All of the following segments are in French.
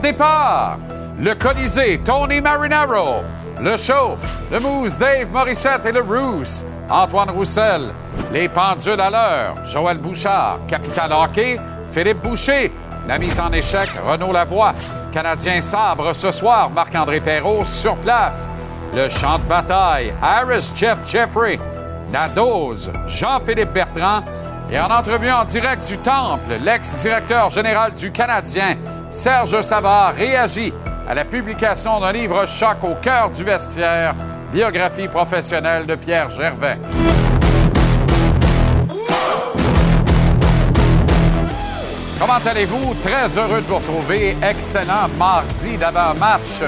départ. Le Colisée, Tony Marinaro. Le show, le Moose, Dave Morissette et le Roos, Antoine Roussel. Les pendules à l'heure, Joël Bouchard. Capital Hockey, Philippe Boucher. La mise en échec, Renaud Lavoie. Canadien sabre ce soir, Marc-André Perrault sur place. Le champ de bataille, Harris Jeff Jeffrey. La dose, Jean-Philippe Bertrand. Et en entrevue en direct du Temple, l'ex-directeur général du Canadien, Serge Savard, réagit à la publication d'un livre choc au cœur du vestiaire, biographie professionnelle de Pierre Gervais. Comment allez-vous? Très heureux de vous retrouver. Excellent mardi d'avant-match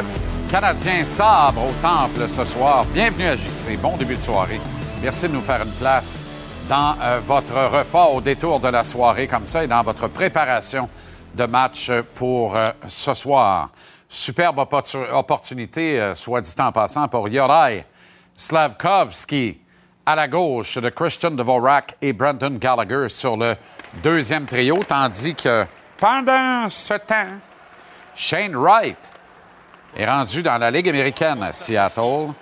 canadien sabre au Temple ce soir. Bienvenue à JC. Bon début de soirée. Merci de nous faire une place dans euh, votre repas au détour de la soirée comme ça et dans votre préparation de match pour euh, ce soir. Superbe opportunité, euh, soit dit en passant, pour Yorai Slavkovski à la gauche de Christian Dvorak et Brandon Gallagher sur le deuxième trio, tandis que pendant ce temps, Shane Wright est rendu dans la Ligue américaine à Seattle.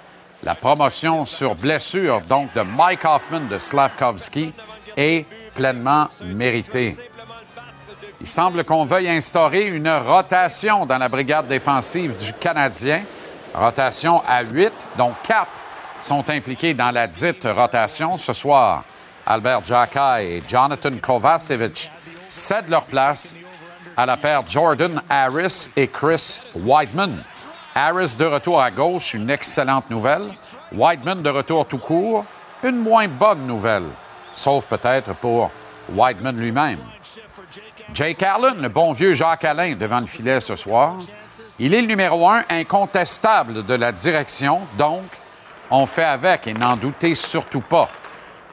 La promotion sur blessure, donc, de Mike Hoffman de Slavkovski est pleinement méritée. Il semble qu'on veuille instaurer une rotation dans la brigade défensive du Canadien. Rotation à 8, dont 4 sont impliqués dans la dite rotation ce soir. Albert Jacka et Jonathan Kovacevic cèdent leur place à la paire Jordan Harris et Chris Whiteman. Harris de retour à gauche, une excellente nouvelle. Whiteman de retour tout court, une moins bonne nouvelle, sauf peut-être pour Whiteman lui-même. Jake Allen, le bon vieux Jacques Alain devant le filet ce soir. Il est le numéro un incontestable de la direction, donc on fait avec et n'en doutez surtout pas.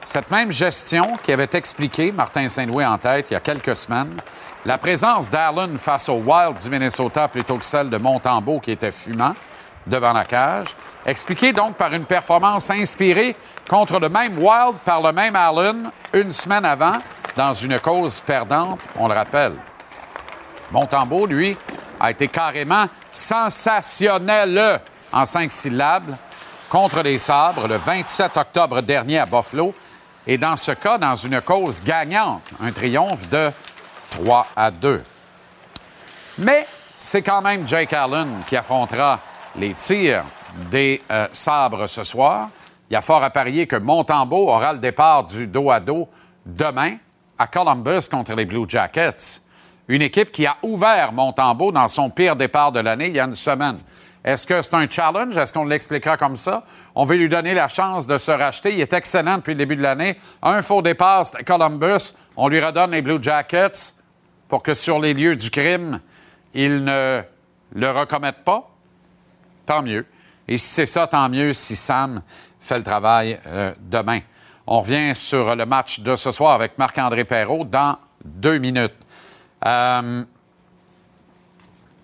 Cette même gestion qui avait expliqué, Martin Saint-Louis en tête il y a quelques semaines, la présence d'Allen face au Wild du Minnesota plutôt que celle de Montembeau qui était fumant devant la cage, expliquée donc par une performance inspirée contre le même Wild par le même Allen une semaine avant dans une cause perdante, on le rappelle. Montembeau, lui, a été carrément sensationnel en cinq syllabes contre les sabres le 27 octobre dernier à Buffalo. Et dans ce cas, dans une cause gagnante, un triomphe de 3 à 2. Mais c'est quand même Jake Allen qui affrontera les tirs des euh, sabres ce soir. Il y a fort à parier que Montembeau aura le départ du dos à dos demain à Columbus contre les Blue Jackets. Une équipe qui a ouvert Montembeau dans son pire départ de l'année il y a une semaine. Est-ce que c'est un challenge? Est-ce qu'on l'expliquera comme ça? On veut lui donner la chance de se racheter. Il est excellent depuis le début de l'année. Un faux départ, c'était Columbus. On lui redonne les Blue Jackets pour que sur les lieux du crime, il ne le recommette pas. Tant mieux. Et si c'est ça, tant mieux si Sam fait le travail euh, demain. On revient sur le match de ce soir avec Marc-André Perrault dans deux minutes. Euh,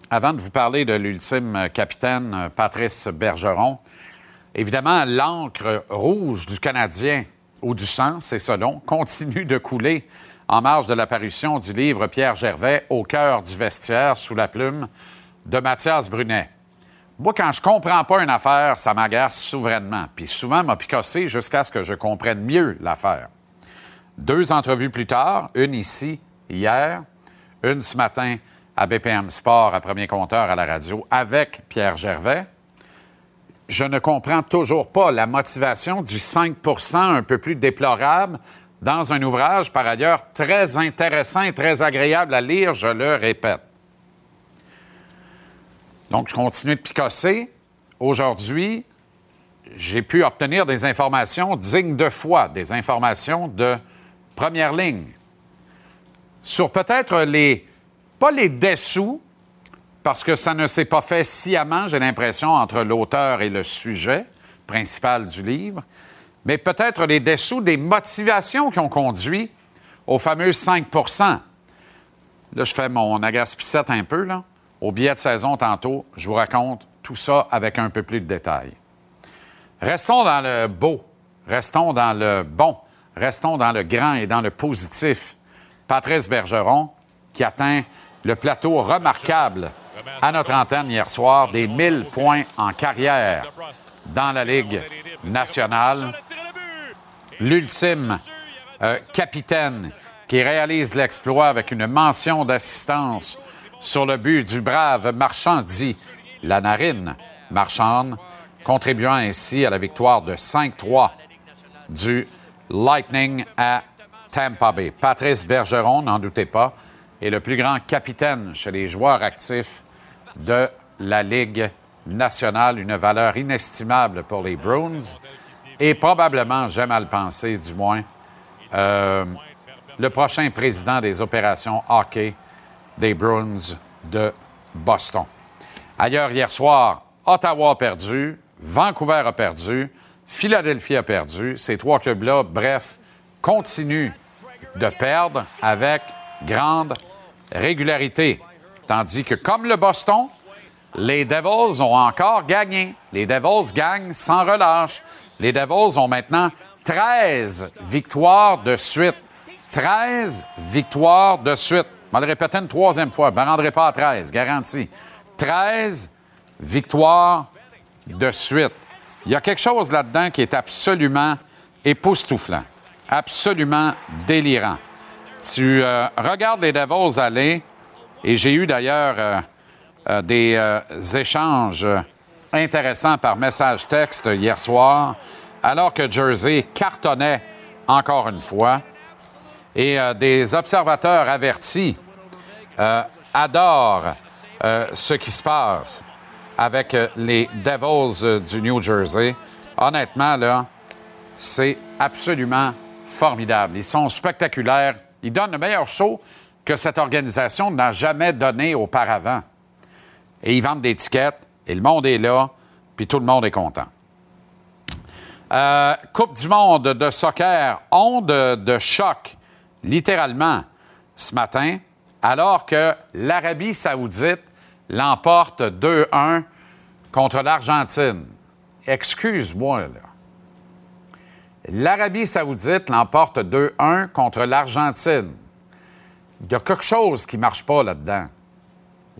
avant de vous parler de l'ultime capitaine Patrice Bergeron, évidemment, l'encre rouge du Canadien ou du sang, c'est selon, continue de couler en marge de l'apparition du livre Pierre Gervais Au cœur du vestiaire sous la plume de Mathias Brunet. Moi, quand je comprends pas une affaire, ça m'agace souverainement. Puis souvent, m'a picossé jusqu'à ce que je comprenne mieux l'affaire. Deux entrevues plus tard, une ici, hier, une ce matin à BPM Sport, à premier compteur à la radio, avec Pierre Gervais. Je ne comprends toujours pas la motivation du 5% un peu plus déplorable dans un ouvrage, par ailleurs, très intéressant et très agréable à lire, je le répète. Donc, je continue de picosser. Aujourd'hui, j'ai pu obtenir des informations dignes de foi, des informations de première ligne sur peut-être les, pas les dessous, parce que ça ne s'est pas fait sciemment, j'ai l'impression, entre l'auteur et le sujet principal du livre, mais peut-être les dessous des motivations qui ont conduit aux fameux 5% Là, je fais mon agaspissette un peu, là. Au billet de saison, tantôt, je vous raconte tout ça avec un peu plus de détails. Restons dans le beau, restons dans le bon, restons dans le grand et dans le positif. Patrice Bergeron, qui atteint le plateau remarquable à notre antenne hier soir des 1000 points en carrière dans la Ligue nationale. L'ultime euh, capitaine qui réalise l'exploit avec une mention d'assistance sur le but du brave marchand dit la narine marchande, contribuant ainsi à la victoire de 5-3 du Lightning à Tampa Bay. Patrice Bergeron, n'en doutez pas, est le plus grand capitaine chez les joueurs actifs de la Ligue nationale, une valeur inestimable pour les Bruins et probablement, j'aime à le penser du moins, euh, le prochain président des opérations hockey des Bruins de Boston. Ailleurs, hier soir, Ottawa a perdu, Vancouver a perdu, Philadelphie a perdu. Ces trois clubs-là, bref, continuent de perdre avec grande régularité. Tandis que, comme le Boston, les Devils ont encore gagné. Les Devils gagnent sans relâche. Les Devils ont maintenant 13 victoires de suite. 13 victoires de suite. Je vais le répéter une troisième fois. Je ne me rendrai pas à 13, garanti. 13 victoires de suite. Il y a quelque chose là-dedans qui est absolument époustouflant, absolument délirant. Tu euh, regardes les Devils aller, et j'ai eu d'ailleurs euh, euh, des échanges intéressants par message texte hier soir, alors que Jersey cartonnait encore une fois. Et des observateurs avertis adorent ce qui se passe avec les Devils du New Jersey. Honnêtement, là, c'est absolument formidable. Ils sont spectaculaires. Ils donnent le meilleur show que cette organisation n'a jamais donné auparavant. Et ils vendent des tickets, et le monde est là, puis tout le monde est content. Euh, coupe du monde de soccer, onde de choc, littéralement, ce matin, alors que l'Arabie saoudite l'emporte 2-1 contre l'Argentine. Excuse-moi, là. L'Arabie saoudite l'emporte 2-1 contre l'Argentine. Il y a quelque chose qui ne marche pas là-dedans.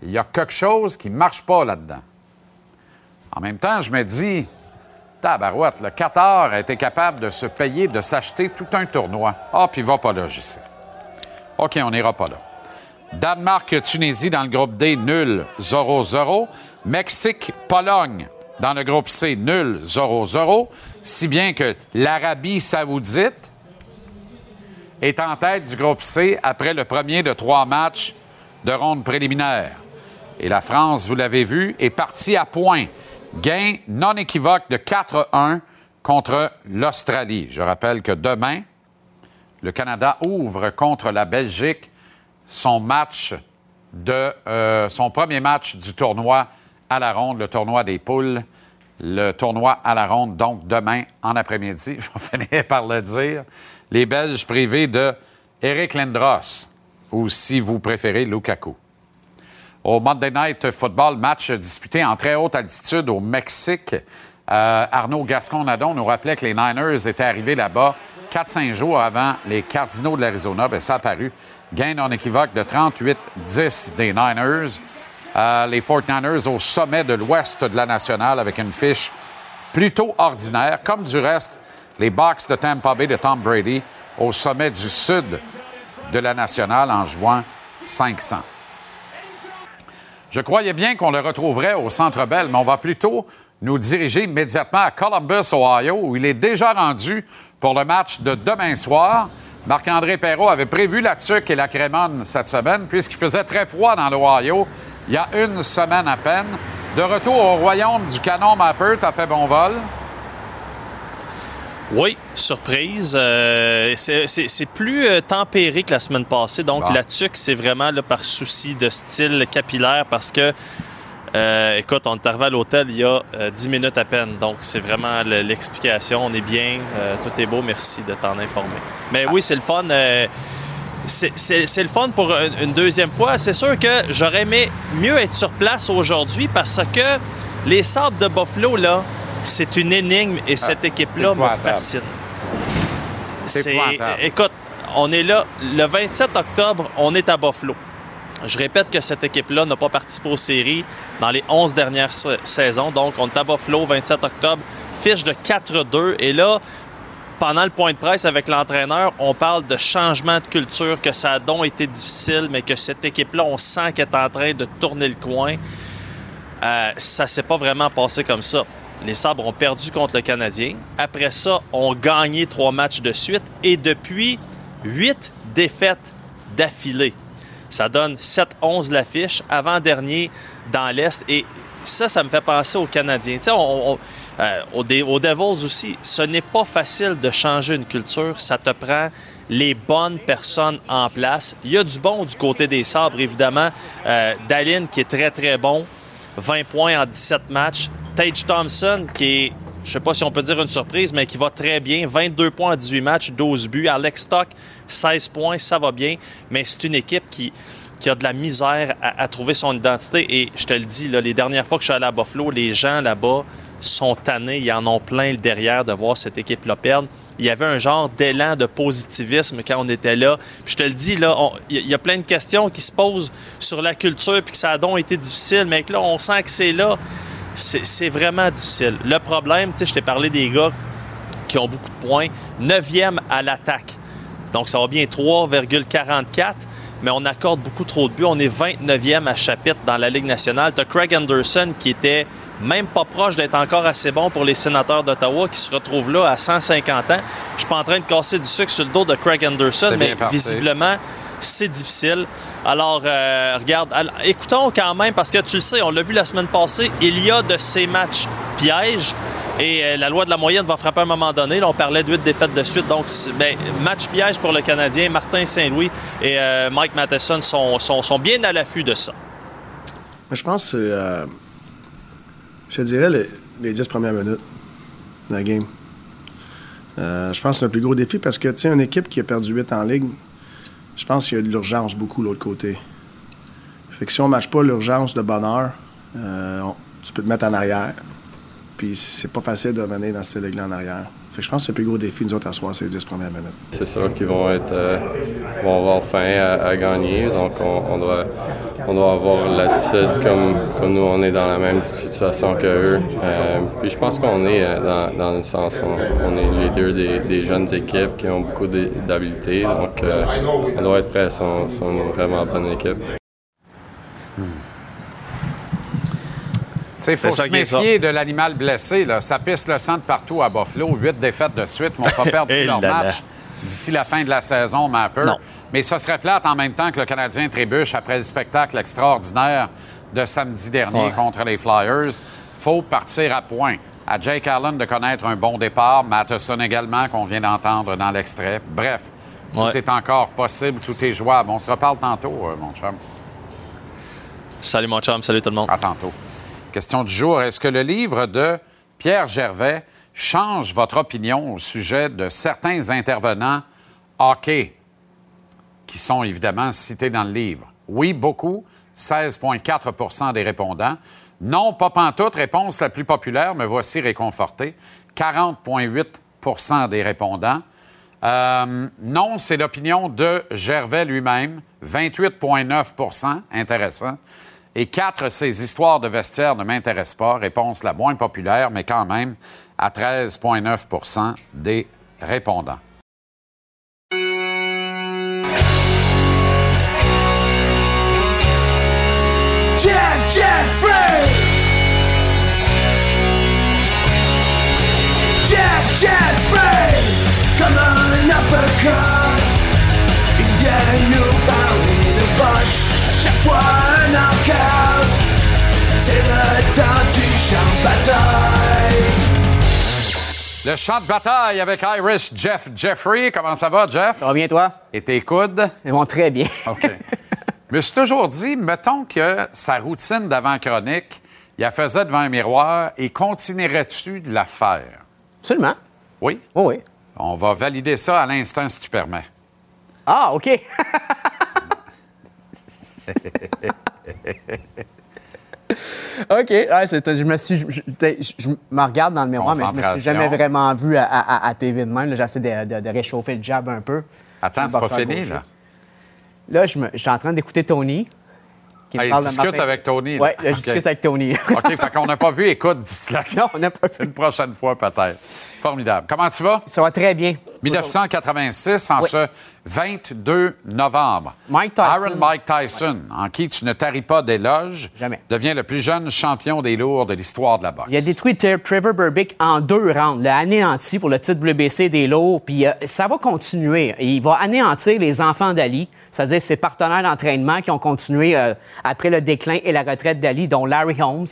Il y a quelque chose qui ne marche pas là-dedans. En même temps, je me dis, tabarouette, le Qatar a été capable de se payer, de s'acheter tout un tournoi. Ah, puis va pas là, je sais. OK, on n'ira pas là. Danemark-Tunisie dans le groupe D, nul, 0-0. Mexique-Pologne dans le groupe C, nul, 0-0. Si bien que l'Arabie saoudite est en tête du groupe C après le premier de trois matchs de ronde préliminaire. Et la France, vous l'avez vu, est partie à point. Gain non équivoque de 4-1 contre l'Australie. Je rappelle que demain, le Canada ouvre contre la Belgique son match de euh, son premier match du tournoi à la ronde, le tournoi des poules, le tournoi à la ronde, donc demain en après-midi, je finir par le dire, les Belges privés de Eric Lindros, ou si vous préférez, Lukaku. Au Monday Night Football, match disputé en très haute altitude au Mexique, euh, Arnaud Gascon-Nadon nous rappelait que les Niners étaient arrivés là-bas 4-5 jours avant les Cardinaux de l'Arizona. Bien, ça a paru Gain en équivoque de 38-10 des Niners. Euh, les 49ers au sommet de l'ouest de la nationale avec une fiche plutôt ordinaire, comme du reste les Bucks de Tampa Bay de Tom Brady au sommet du sud de la nationale en juin 500. Je croyais bien qu'on le retrouverait au Centre Bell, mais on va plutôt nous diriger immédiatement à Columbus, Ohio, où il est déjà rendu pour le match de demain soir. Marc-André Perrault avait prévu la tuque et la crémone cette semaine, puisqu'il faisait très froid dans l'Ohio il y a une semaine à peine. De retour au royaume du canon Mapper, t'as fait bon vol? Oui, surprise. Euh, c'est plus euh, tempéré que la semaine passée. Donc, la tuque, c'est vraiment là, par souci de style capillaire parce que euh, écoute, on est arrivé à l'hôtel il y a 10 euh, minutes à peine, donc c'est vraiment l'explication. On est bien, euh, tout est beau, merci de t'en informer. Mais oui, c'est le fun. c'est le fun pour une deuxième fois. C'est sûr que j'aurais aimé mieux être sur place aujourd'hui parce que les Sables de Buffalo, là, c'est une énigme et cette ah, équipe-là me fascine. C'est Écoute, on est là le 27 octobre, on est à Buffalo. Je répète que cette équipe-là n'a pas participé aux séries dans les 11 dernières saisons. Donc, on est à Buffalo, 27 octobre, fiche de 4-2. Et là, pendant le point de presse avec l'entraîneur, on parle de changement de culture, que ça a donc été difficile, mais que cette équipe-là, on sent qu'elle est en train de tourner le coin. Euh, ça s'est pas vraiment passé comme ça. Les Sabres ont perdu contre le Canadien. Après ça, ont gagné trois matchs de suite. Et depuis, huit défaites d'affilée. Ça donne 7-11 l'affiche, avant-dernier dans l'Est. Et ça, ça me fait penser aux Canadiens. Tu sais, euh, aux, Devils aussi, ce n'est pas facile de changer une culture. Ça te prend les bonnes personnes en place. Il y a du bon du côté des Sabres, évidemment. Euh, qui est très, très bon. 20 points en 17 matchs. Tage Thompson, qui est, je ne sais pas si on peut dire une surprise, mais qui va très bien. 22 points en 18 matchs, 12 buts. Alex Stock, 16 points, ça va bien. Mais c'est une équipe qui, qui a de la misère à, trouver son identité. Et je te le dis, les dernières fois que je suis allé à Buffalo, les gens là-bas sont tannés. Ils en ont plein le derrière de voir cette équipe-là perdre. Il y avait un genre d'élan de positivisme quand on était là. Puis je te le dis, là, il y a plein de questions qui se posent sur la culture, puis que ça a donc été difficile, mais que là, on sent que c'est là. C'est vraiment difficile. Le problème, tu sais, je t'ai parlé des gars qui ont beaucoup de points. Neuvième à l'attaque. Donc, ça va bien 3,44 mais on accorde beaucoup trop de buts. On est 29e à chapitre dans la Ligue nationale. Tu as Craig Anderson qui était même pas proche d'être encore assez bon pour les sénateurs d'Ottawa qui se retrouvent là à 150 ans. Je suis pas en train de casser du sucre sur le dos de Craig Anderson, mais visiblement, c'est difficile. Alors, euh, regarde, écoutons quand même, parce que tu le sais, on l'a vu la semaine passée, il y a de ces matchs pièges. Et euh, la loi de la moyenne va frapper à un moment donné. Là, on parlait de huit défaites de suite. Donc, ben, match piège pour le Canadien. Martin Saint-Louis et euh, Mike Matheson sont, bien à l'affût de ça. Je pense que euh, je dirais les, 10 premières minutes de la game. je pense que c'est le plus gros défi parce que, tu sais, une équipe qui a perdu 8 en ligue, je pense qu'il y a de l'urgence beaucoup de l'autre côté. Fait que si on ne matche pas l'urgence de bonheur, tu peux te mettre en arrière. Puis c'est pas facile de revenir dans cette ligue-là en arrière. Fait que je pense que c'est le plus gros défi, nous autres, à soir, ces 10 premières minutes. C'est sûr qu'ils vont être euh, vont avoir faim à, gagner. Donc, on, doit, on doit avoir l'attitude comme, comme nous, on est dans la même situation qu'eux. Euh, puis je pense qu'on est euh, dans, dans le sens, on, on est les deux des, des, jeunes équipes qui ont beaucoup d'habiletés. Donc, on doit être prêts. Ils sont, une vraiment bonne équipe. Il faut se méfier de l'animal blessé. Là. Ça pisse le sang de partout à Buffalo. Huit défaites de suite. Ils vont pas perdre tous leurs matchs d'ici la fin de la saison, ma peur. Mais ça serait plate en même temps que le Canadien trébuche après le spectacle extraordinaire de samedi dernier contre les Flyers. faut partir à point. À Jake Allen de connaître un bon départ, Matheson également, qu'on vient d'entendre dans l'extrait. Bref, tout est encore possible, tout est jouable. On se reparle tantôt, euh, mon chum. Salut, mon chum. Salut tout le monde. À tantôt. Question du jour. Est-ce que le livre de Pierre Gervais change votre opinion au sujet de certains intervenants hockey qui sont évidemment cités dans le livre? Oui, beaucoup, 16,4% des répondants. Non, pas pantoute, réponse la plus populaire, mais voici réconforté. 40,8% des répondants. Euh, non, c'est l'opinion de Gervais lui-même, 28,9% intéressant. Et quatre, ces histoires de vestiaire ne m'intéressent pas. Réponse la moins populaire, mais quand même à 13,9% des répondants. Comme un uppercut, il vient nous parler de à chaque fois Le champ de bataille avec Irish Jeff Jeffrey. Comment ça va, Jeff? Ça va bien, toi? Et tes coudes? Ils vont très bien. OK. Je me suis toujours dit, mettons que sa routine d'avant-chronique, il la faisait devant un miroir et continuerais-tu de la faire? Absolument. Oui? Oui, oui. On va valider ça à l'instant, si tu permets. Ah, OK. OK. je me suis. Je, me regarde dans le miroir, mais je me suis jamais vraiment vu à, TV de même. J'essaie de, réchauffer le jab un peu. Attends, c'est pas fini, là. Là, je, suis en train d'écouter Tony. Qui parle de discute avec Tony. Oui, je discute avec Tony. OK, fait qu'on n'a pas vu écoute là. Non, on n'a pas vu. Une prochaine fois, peut-être. Formidable. Comment tu vas? Ça va très bien. 1986, en ce 22 novembre. Mike Tyson. Aaron Mike Tyson, en qui tu ne taris pas d'éloges, devient le plus jeune champion des lourds de l'histoire de la boxe. Il a détruit Trevor Burbick en deux rounds, l'a anéanti pour le titre WBC des lourds, puis euh, ça va continuer. Il va anéantir les enfants d'Ali, c'est-à-dire ses partenaires d'entraînement qui ont continué euh, après le déclin et la retraite d'Ali, dont Larry Holmes,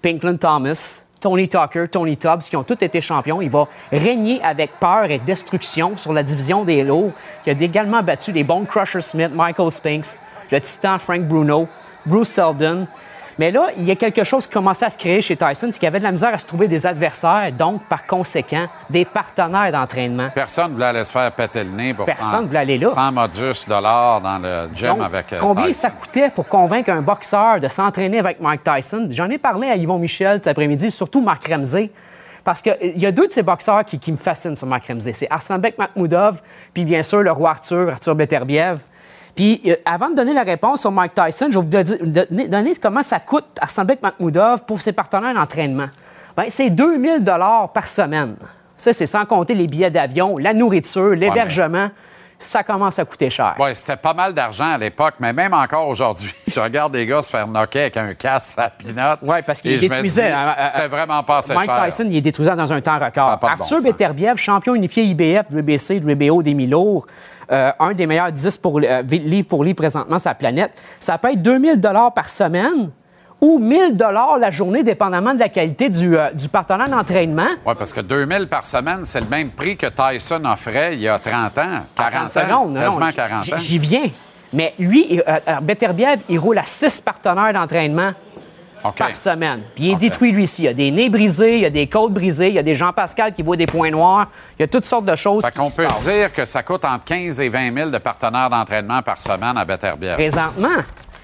Pinklin Thomas, Tony Tucker, Tony Tubbs, qui ont tous été champions. Il va régner avec peur et destruction sur la division des lourds. Il a également battu les Bone Crusher Smith, Michael Spinks, le titan Frank Bruno, Bruce Seldon. Mais là, il y a quelque chose qui commençait à se créer chez Tyson, c'est qu'il avait de la misère à se trouver des adversaires, donc, par conséquent, des partenaires d'entraînement. Personne ne voulait aller se faire péter le nez pour Personne 100, voulait aller là. 100 modus dollars dans le gym Donc, avec euh, combien Tyson. ça coûtait pour convaincre un boxeur de s'entraîner avec Mike Tyson? J'en ai parlé à Yvon Michel cet après-midi, surtout Marc Ramsey. Parce qu'il y a deux de ces boxeurs qui, qui me fascinent sur Marc Ramsey. C'est Arsenbek Makhmoudov, puis bien sûr le roi Arthur, Arthur Beterbiev. Puis euh, avant de donner la réponse sur Mike Tyson, je vais vous donner, donner- donner comment ça coûte Arsenbek Makhmoudov pour ses partenaires d'entraînement. Ben, c'est 2000 dollars par semaine. Ça, c'est sans compter les billets d'avion, la nourriture, l'hébergement. Ça commence à coûter cher. Oui, c'était pas mal d'argent à l'époque, mais même encore aujourd'hui, je regarde des gars se faire knocker avec un casse à pinotte. Oui, parce qu'il détruisait. dis, euh, euh, C'était vraiment pas assez Mike cher. Tyson, il est détruisant dans un temps record. bon Arthur sens. Beterbiev, champion unifié IBF, WBC, WBO des mi-lourds, euh, un des meilleurs 10 pour, euh, livres pour livre présentement sur la planète, ça peut être 2000 par semaine ou 1000 la journée, dépendamment de la qualité du, euh, du partenaire d'entraînement. Oui, parce que 2000 par semaine, c'est le même prix que Tyson offrait il y a 30 ans, 40 ans, secondes. quasiment non, 40 j- ans. J'y viens. Mais lui, euh, Beterbiev, il roule à six partenaires d'entraînement Par semaine. Puis il est détruit, lui, ici. Il y a des nez brisés, il y a des côtes brisées, il y a des Jean-Pascal qui voient des points noirs. Il y a toutes sortes de choses Fait qu'on se peut passent. dire que ça coûte entre 15 et 20 000 de partenaires d'entraînement par semaine à Beterbiev. Présentement.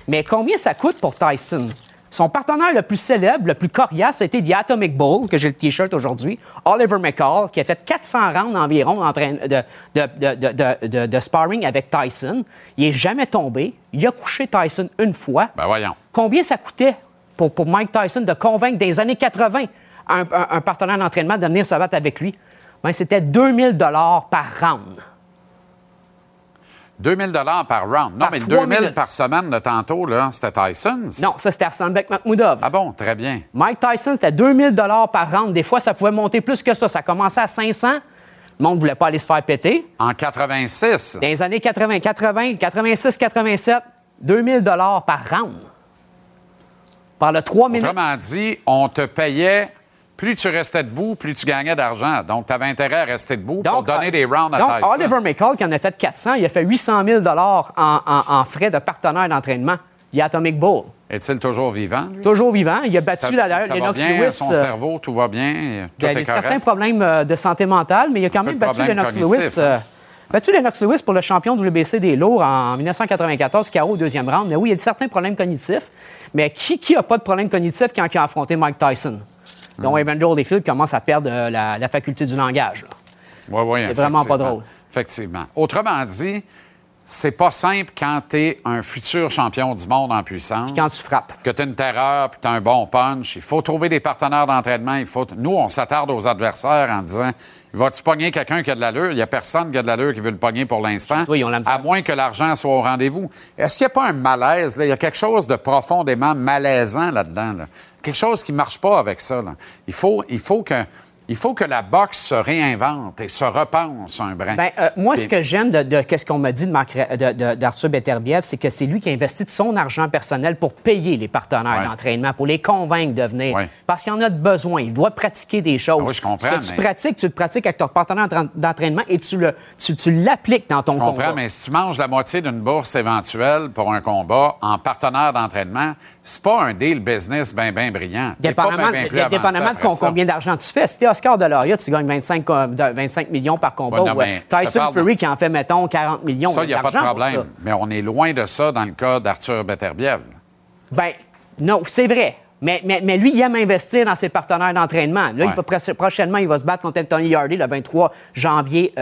Mais combien ça coûte pour Tyson? Son partenaire le plus célèbre, le plus coriace, a été The Atomic Bull, que j'ai le T-shirt aujourd'hui, Oliver McCall, qui a fait 400 rounds environ d'entraîne- de, de, de, de, de- de- de sparring avec Tyson. Il n'est jamais tombé. Il a couché Tyson une fois. Ben voyons. Combien ça coûtait pour, pour Mike Tyson de convaincre des années 80 un, un- un partenaire d'entraînement de venir se battre avec lui? Ben, c'était 2000 par round. 2000 par round. Non, Par mais le trois 2000 minutes. par semaine de tantôt, là, c'était Tyson. ça? Non, ça, c'était Arsenbek Makhmoudov. Ah bon, très bien. Mike Tyson, c'était 2000 par round. Des fois, ça pouvait monter plus que ça. Ça commençait à 500. Le monde ne voulait pas aller se faire péter. En 86, Dans les années 80, 80, 86, 87, 2000 par round. Par le 3 minutes. autrement dit, on te payait, plus tu restais debout, plus tu gagnais d'argent. Donc, tu avais intérêt à rester debout pour donner euh, des rounds à donc, Tyson. Oliver McCall, qui en a fait 400, il a fait 800 000 en, en- en frais de partenaire d'entraînement. The Atomic Bull. Est-il toujours vivant? lui? Toujours vivant. Il a battu Ça, la, ça va Lennox bien, Lewis. son euh, cerveau, tout va bien, tout Il y a est des- certains problèmes euh, de santé mentale, mais il a quand même battu Lennox Lewis. hein. Battu Lennox Lewis pour le champion WBC des lourds en 1994, KO au deuxième round. Mais oui, il y a certains problèmes cognitifs. Mais qui qui a pas de problème cognitif quand il a affronté Mike Tyson? dont Hmm. Evander Holyfield commence à perdre euh, la, la faculté du langage. Oui, oui, C'est vraiment pas drôle. Effectivement. Autrement dit, c'est pas simple quand tu es un futur champion du monde en puissance. Quand tu frappes. que tu as une terreur puis tu as un bon punch. Il faut trouver des partenaires d'entraînement. Il faut... Nous, on s'attarde aux adversaires en disant vas-tu pogner quelqu'un qui a de l'allure? Il n'y a personne qui a de l'allure qui veut le pogner pour l'instant. Oui, à moins que l'argent soit au rendez-vous. Est-ce qu'il n'y a pas un malaise? Là? Il y a quelque chose de profondément malaisant là-dedans. là. Quelque chose qui ne marche pas avec ça. là. Il, faut, il, faut que, il faut que la boxe se réinvente et se repense un brin. Ben, euh, moi, ce que j'aime de, de- qu'est-ce qu'on m'a dit d'Arthur Beterbiev, c'est que c'est lui qui a investi de son argent personnel pour payer les partenaires Ouais. d'entraînement, pour les convaincre de venir. Ouais. Parce qu'il en a de besoin. Il doit pratiquer des choses. Ah oui, je comprends, Ce que tu mais- pratiques, tu le pratiques avec ton partenaire d'entra- d'entraînement et tu le- tu- tu l'appliques dans ton Je comprends, combat. mais si tu manges la moitié d'une bourse éventuelle pour un combat en partenaire d'entraînement, c'est pas un deal business bien, bien brillant. Dépendamment, ben, ben de combien d'argent tu fais. Si t'es Oscar de Lauria, tu gagnes 25, co- de- 25 millions par combat. Non, euh, Tyson de- Fury qui en fait, mettons, 40 millions. Ça, il n'y a pas de problème. Mais on est loin de ça dans le cas d'Arthur Beterbiev. Ben, non, c'est vrai. Mais, mais, mais, lui, il aime investir dans ses partenaires d'entraînement. Là, il va, prochainement, il va se battre contre Anthony Hardy le 23 janvier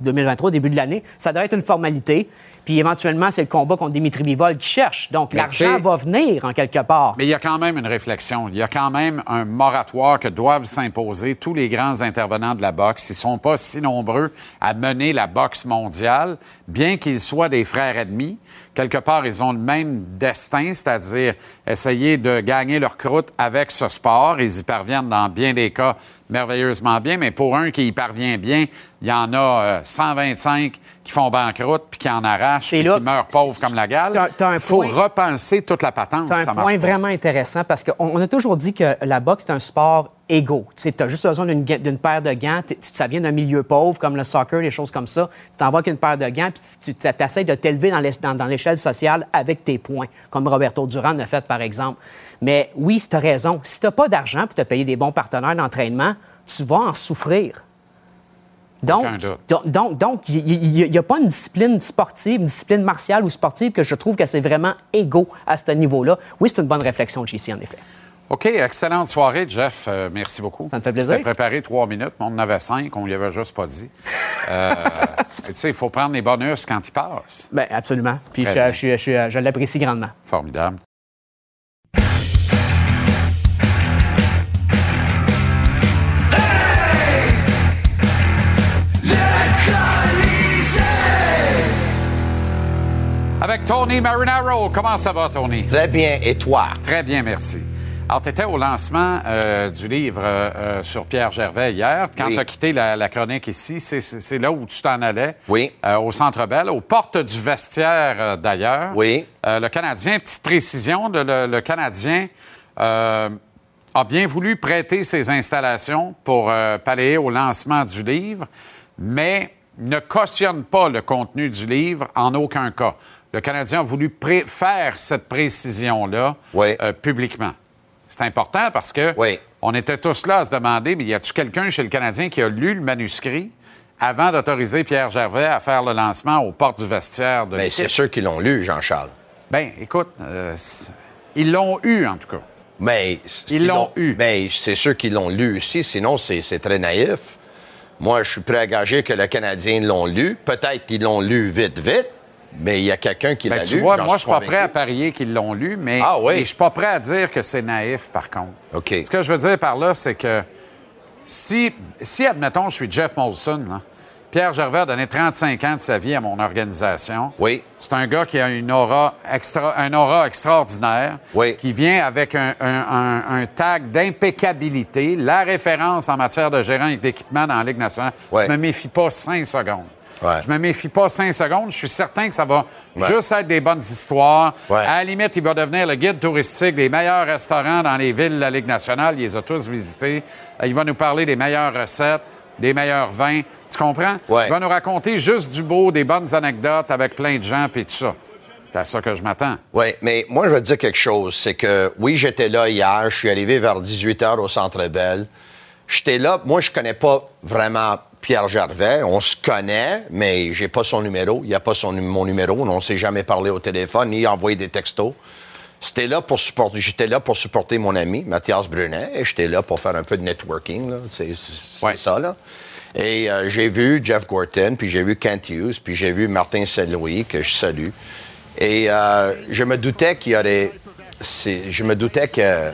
2023, début de l'année. Ça devrait être une formalité. Puis éventuellement, c'est le combat contre Dimitri Bivol qui cherche. Donc l'argent va venir en quelque part. Mais il y a quand même une réflexion. Il y a quand même un moratoire que doivent s'imposer tous les grands intervenants de la boxe. Ils ne sont pas si nombreux à mener la boxe mondiale, bien qu'ils soient des frères ennemis. Quelque part, ils ont le même destin, c'est-à-dire essayer de gagner leur croûte avec ce sport. Ils y parviennent dans bien des cas merveilleusement bien, mais pour un qui y parvient bien, il y en a 125 euh, qui font banqueroute puis qui en arrachent et qui meurent pauvres comme la gale. Il faut repenser toute la patente. C'est un point vraiment intéressant parce qu'on a toujours dit que la boxe, c'est un sport égaux. Tu as juste besoin d'une paire de gants. Ça vient d'un milieu pauvre, comme le soccer, des choses comme ça. Tu t'envoies qu'une paire de gants, puis tu essaies de t'élever dans l'échelle sociale avec tes points, comme Roberto Duran l'a fait, par exemple. Mais oui, tu as raison. Si tu n'as pas d'argent pour te payer des bons partenaires d'entraînement, tu vas en souffrir. Donc, donc, il n'y a pas une discipline sportive, une discipline martiale ou sportive que je trouve que c'est vraiment égaux à ce niveau-là. Oui, c'est une bonne réflexion, JC, en effet. OK, excellente soirée, Jeff. Euh, merci beaucoup. Ça me fait plaisir. C'était préparé trois minutes, mais on en avait cinq, on ne avait juste pas dit. Euh, tu sais, il faut prendre les bonus quand ils passent. Bien, absolument. Puis je, je l'apprécie grandement. Formidable. Avec Tony Marinaro. Comment ça va, Tony? Très bien. Et toi? Très bien, merci. Alors, tu étais au lancement euh, du livre euh, euh, sur Pierre Gervais hier. Quand tu as quitté la, chronique ici, c'est là où tu t'en allais. Oui. au Centre Bell, aux portes du vestiaire d'ailleurs. Oui. le Canadien, petite précision, le, Canadien a bien voulu prêter ses installations pour pallier au lancement du livre, mais ne cautionne pas le contenu du livre en aucun cas. Le Canadien a voulu faire cette précision-là publiquement. C'est important parce que on était tous là à se demander, mais y a-t-il quelqu'un chez le Canadien qui a lu le manuscrit avant d'autoriser Pierre Gervais à faire le lancement aux portes du vestiaire de Mais c'est ceux qui l'ont lu, Jean-Charles. Ben, écoute, euh, ils l'ont eu en tout cas. Mais ils l'ont eu. Mais c'est ceux qui l'ont lu aussi, sinon c'est très naïf. Moi, je suis prêt à gager que le Canadien l'ont lu. Peut-être qu'ils l'ont lu vite, vite. Mais il y a quelqu'un qui ben, l'a lu. Tu vois, moi, je suis pas prêt à parier qu'ils l'ont lu, mais ah, oui. je suis pas prêt à dire que c'est naïf, par contre. OK. Ce que je veux dire par là, c'est que si, si, admettons, je suis Jeff Molson, Pierre Gervais a donné 35 ans de sa vie à mon organisation. Oui. C'est un gars qui a une aura, extra, un aura extraordinaire. Oui. Qui vient avec un, un, tag d'impeccabilité, la référence en matière de gérant d'équipement dans la Ligue nationale. Oui. Je ne me méfie pas cinq secondes. Je me méfie pas cinq secondes. Je suis certain que ça va juste être des bonnes histoires. À la limite, il va devenir le guide touristique des meilleurs restaurants dans les villes de la Ligue nationale. Il les a tous visités. Euh, il va nous parler des meilleures recettes, des meilleurs vins. Tu comprends? Il va nous raconter juste du beau, des bonnes anecdotes avec plein de gens et tout ça. C'est à ça que je m'attends. Oui, mais moi, je veux dire quelque chose. C'est que, oui, j'étais là hier. Je suis arrivé vers 18 h au Centre Bell. J'étais là. Moi, je connais pas vraiment Pierre Gervais. On se connaît, mais j'ai pas son numéro. Il n'y a pas son, mon numéro. On ne s'est jamais parlé au téléphone ni envoyé des textos. C'était là pour supporter, j'étais là pour supporter mon ami Mathias Brunet et j'étais là pour faire un peu de networking. C'est ça, là. Et euh, j'ai vu Jeff Gorton, puis j'ai vu Kent Hughes, puis j'ai vu Martin Saint-Louis, que je salue. Et euh, je me doutais qu'il y aurait. Je me doutais que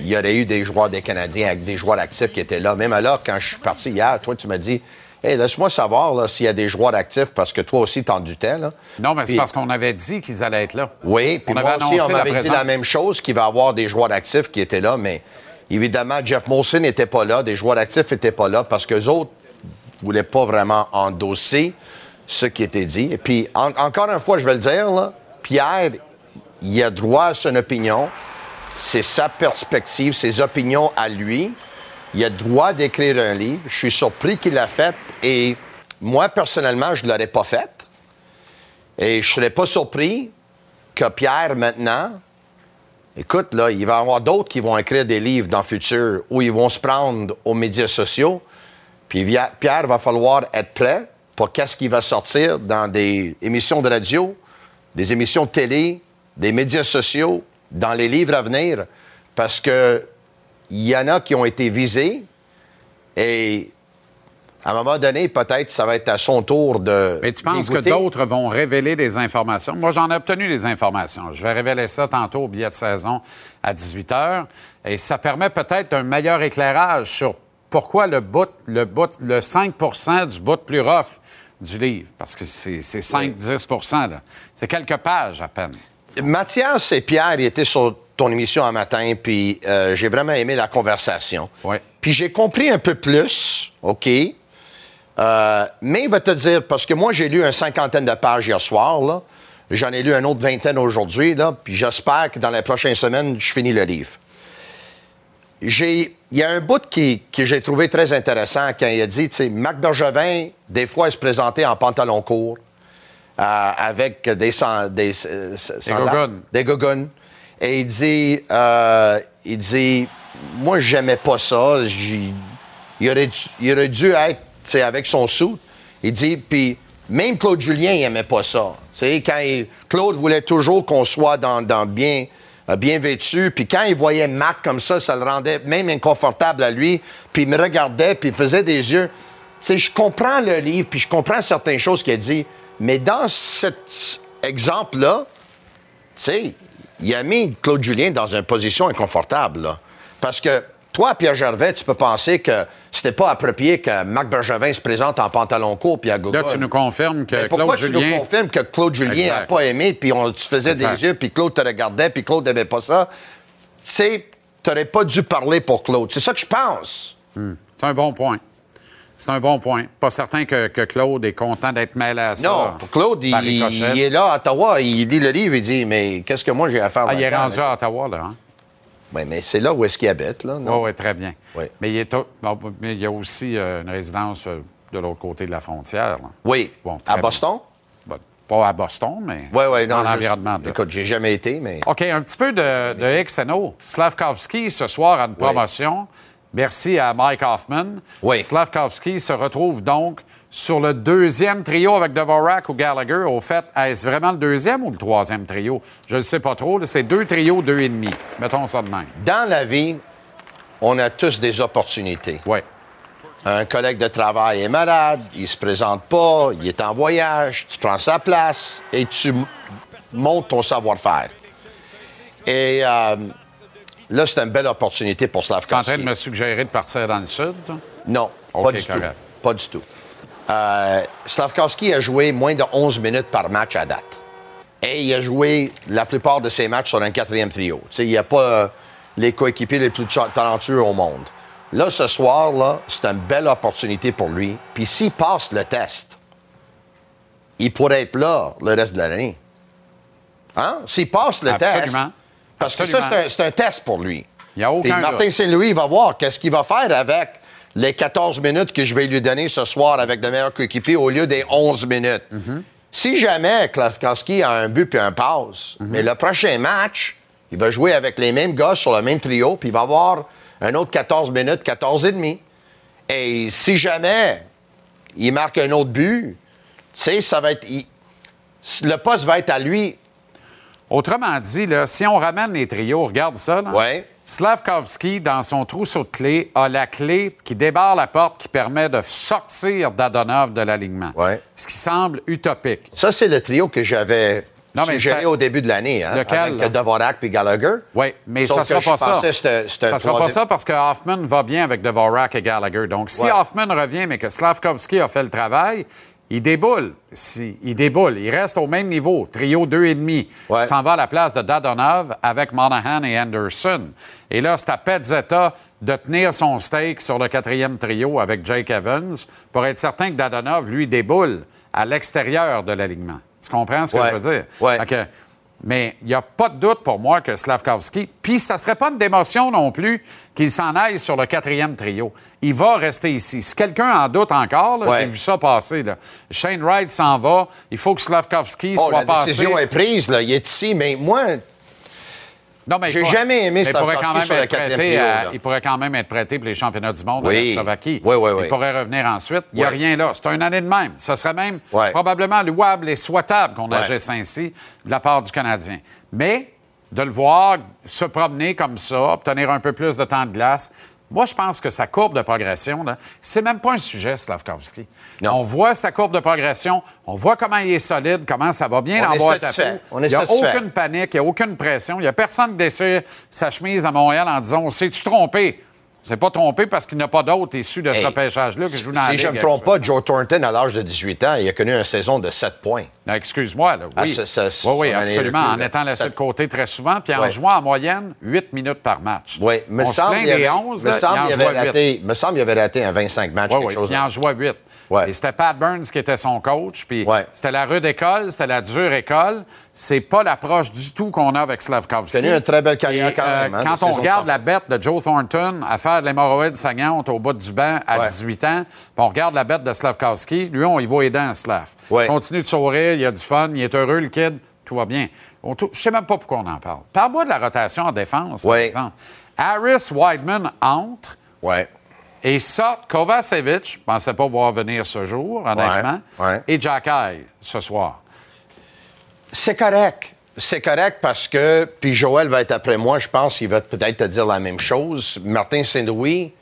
il y aurait eu des joueurs des Canadiens avec des joueurs actifs qui étaient là. Même alors, quand je suis parti hier, toi, tu m'as dit Hey, laisse-moi savoir s'il y a des joueurs actifs parce que toi aussi, t'en doutais. Là. Non, mais c'est parce qu'on avait dit qu'ils allaient être là. Oui, puis moi aussi, on m'avait dit la même chose, qu'il va y avoir des joueurs actifs qui étaient là, mais évidemment, Jeff Molson n'était pas là, des joueurs actifs n'étaient pas là parce que les autres ne voulaient pas vraiment endosser ce qui était dit. Et puis, encore une fois, je vais le dire, Pierre, il a droit à son opinion c'est sa perspective, ses opinions à lui. Il a droit d'écrire un livre. Je suis surpris qu'il l'a fait et moi, personnellement, je ne l'aurais pas fait. Et je ne serais pas surpris que Pierre, maintenant, écoute, là, il va y avoir d'autres qui vont écrire des livres dans le futur où ils vont se prendre aux médias sociaux. Puis Pierre va falloir être prêt pour qu'est-ce qui va sortir dans des émissions de radio, des émissions de télé, des médias sociaux, dans les livres à venir parce que il y en a qui ont été visés et à un moment donné, peut-être, ça va être à son tour de. Mais tu penses que d'autres vont révéler des informations? Moi, j'en ai obtenu des informations. Je vais révéler ça tantôt au billet de saison à 18 h. Et ça permet peut-être un meilleur éclairage sur pourquoi le bout, le bout, le 5% du bout plus rough du livre. Parce que c'est 5-10% C'est quelques pages à peine. Mathias et Pierre étaient sur ton émission un matin, puis euh, j'ai vraiment aimé la conversation. Puis j'ai compris un peu plus, OK, euh, mais il va te dire, parce que moi, j'ai lu une cinquantaine de pages hier soir, là. J'en ai lu une autre vingtaine aujourd'hui, là. Puis j'espère que dans les prochaines semaines, je finis le livre. J'ai, il y a un bout qui, que j'ai trouvé très intéressant quand il a dit, tu sais, Mac Bergevin, des fois, il se présentait en pantalon court, avec des, des, euh, des gogoons. Et il dit, il dit, moi, j'aimais pas ça. Il aurait, il aurait dû être avec son sou. Il dit, puis même Claude Julien, il n'aimait pas ça. quand Claude voulait toujours qu'on soit dans, bien, euh, bien vêtu, puis quand il voyait Mac comme ça, ça le rendait même inconfortable à lui, puis il me regardait, puis il faisait des yeux. sais, je comprends le livre, puis je comprends certaines choses qu'il a dit, mais dans cet exemple-là, sais, il a mis Claude Julien dans une position inconfortable, là. Parce que toi, Pierre Gervais, tu peux penser que c'était pas approprié que Marc Bergevin se présente en pantalon court puis à Google. Là, tu nous confirmes que pourquoi Claude Julien... tu nous confirmes que Claude Julien n'a pas aimé, puis on, tu faisais des yeux, puis Claude te regardait, puis Claude n'aimait pas ça? Tu sais, tu n'aurais pas dû parler pour Claude. C'est ça que je pense. Hmm. C'est un bon point. C'est un bon point. Pas certain que, Claude est content d'être mêlé à ça. Non, Claude, il, est là à Ottawa, il lit le livre, il dit Mais qu'est-ce que moi j'ai à faire ah, Il est rendu à Ottawa, là. Hein? Oui, mais c'est là où est-ce qu'il habite, là. Oui, oui, très bien. Mais, il est mais, il y a aussi euh, une résidence euh, de l'autre côté de la frontière. Oui. à Boston? pas à Boston, mais dans l'environnement. De... Écoute, j'ai jamais été, mais... OK, un petit peu de, de XNO. Slavkovski, ce soir, a une promotion. Merci à Mike Hoffman. Oui. Slavkovski se retrouve donc sur le deuxième trio avec Dvorak ou Gallagher. Au fait, est-ce vraiment le deuxième ou le troisième trio? Je ne sais pas trop. C'est deux trios, deux et demi. Mettons ça de même. Dans la vie, on a tous des opportunités. Oui. Un collègue de travail est malade, il se présente pas, il est en voyage, tu prends sa place et tu montes ton savoir-faire. Et euh, là, c'est une belle opportunité pour Slavkovski. Tu es en train de me suggérer de partir dans le sud? Non, pas du tout. Pas du tout. Euh, Slavkovski a joué moins de 11 minutes par match à date. Et il a joué la plupart de ses matchs sur un quatrième trio. il n'y a pas euh, les coéquipiers les plus talentueux au monde. Là, ce soir, là, c'est une belle opportunité pour lui. Puis s'il passe le test, il pourrait être là le reste de l'année. Hein? S'il passe le test. Parce que ça, c'est un, test pour lui. Il y a aucun Et Martin Saint-Louis va voir qu'est-ce qu'il va faire avec les 14 minutes que je vais lui donner ce soir avec de meilleurs coéquipiers au lieu des 11 minutes. Si jamais Klavkowski a un but puis un passe, mais le prochain match, il va jouer avec les mêmes gars sur le même trio, puis il va avoir un autre 14 minutes, 14 et demi. Et si jamais il marque un autre but, tu sais, ça va être. le poste va être à lui. Autrement dit, là, si on ramène les trios, regarde ça. Là. Ouais. Slavkovski, dans son trousseau de clés, a la clé qui débarre la porte qui permet de sortir Dadonov de l'alignement. Ouais. Ce qui semble utopique. Ça, c'est le trio que j'avais suggéré au début de l'année. Hein, Lequel? Avec Dvorak puis Gallagher. Oui, mais ça ne sera pas ça. ça ne sera pas ça parce que Hoffman va bien avec Dvorak et Gallagher. Donc, si Hoffman revient, mais que Slavkovski a fait le travail, il déboule. Si, il déboule. Il reste au même niveau, trio 2,5. Ouais. Il s'en va à la place de Dadonov avec Monahan et Anderson. Et là, c'est à Petzetta de tenir son steak sur le quatrième trio avec Jake Evans pour être certain que Dadonov, lui, déboule à l'extérieur de l'alignement. Tu comprends ce que je veux dire? Oui. Mais il n'y a pas de doute pour moi que Slavkovski, puis ça ne serait pas une démotion non plus qu'il s'en aille sur le quatrième trio. Il va rester ici. Si quelqu'un en doute encore, j'ai vu ça passer. Shane Wright s'en va. Il faut que Slavkovski oh, soit passé. La décision est prise. Là. Il est ici. Mais moi, non, mais j'ai jamais aimé sur quatrième trio. il pourrait quand même être prêté pour les championnats du monde oui. en Slovaquie. Oui, oui, oui. Il pourrait revenir ensuite. Il n'y a rien là. C'est un année de même. Ce serait même probablement louable et souhaitable qu'on agisse ainsi de la part du Canadien. Mais de le voir se promener comme ça, obtenir un peu plus de temps de glace. Moi, je pense que sa courbe de progression, c'est même pas un sujet, Slavkovski. On voit sa courbe de progression, on voit comment il est solide, comment ça va bien boîte à Il n'y a aucune panique, il n'y a aucune pression. Il n'y a personne qui déchire sa chemise à Montréal en disant On s'est-tu trompé? C'est pas trompé parce qu'il n'y a pas d'autres issus de ce repêchage-là qui jouent dans si la Si je ne me trompe pas, Joe Thornton, à l'âge de 18 ans, il a connu une saison de 7 points. Excuse-moi, là. Oui, ah, oui, oui absolument. en étant laissé de côté très souvent, puis en jouant en moyenne 8 minutes par match. Oui, me On semble, se 11, me, semble, il avait raté, me semble qu'il avait raté un 25 matchs, quelque chose. Il en jouait 8. Et c'était Pat Burns qui était son coach. Puis c'était la rude école, c'était la dure école. C'est pas l'approche du tout qu'on a avec Slavkovski. C'est une très belle carrière quand même. Hein, quand on regarde la bête de Joe Thornton à faire de l'hémorroïde saignante au bout du banc à 18 ans, puis on regarde la bête de Slavkovski, lui, on y voit les dents, Slav. Il continue de sourire, il a du fun, il est heureux, le kid, tout va bien. Je ne sais même pas pourquoi on en parle. Parle-moi de la rotation en défense, par exemple. Harris Wideman entre. Ouais. Et sortent Kovacevic, je ne pensais pas voir venir ce jour, honnêtement, et Jacky ce soir. C'est correct. C'est correct parce que, puis Joël va être après moi, je pense qu'il va peut-être te dire la même chose. Martin Saint-Louis,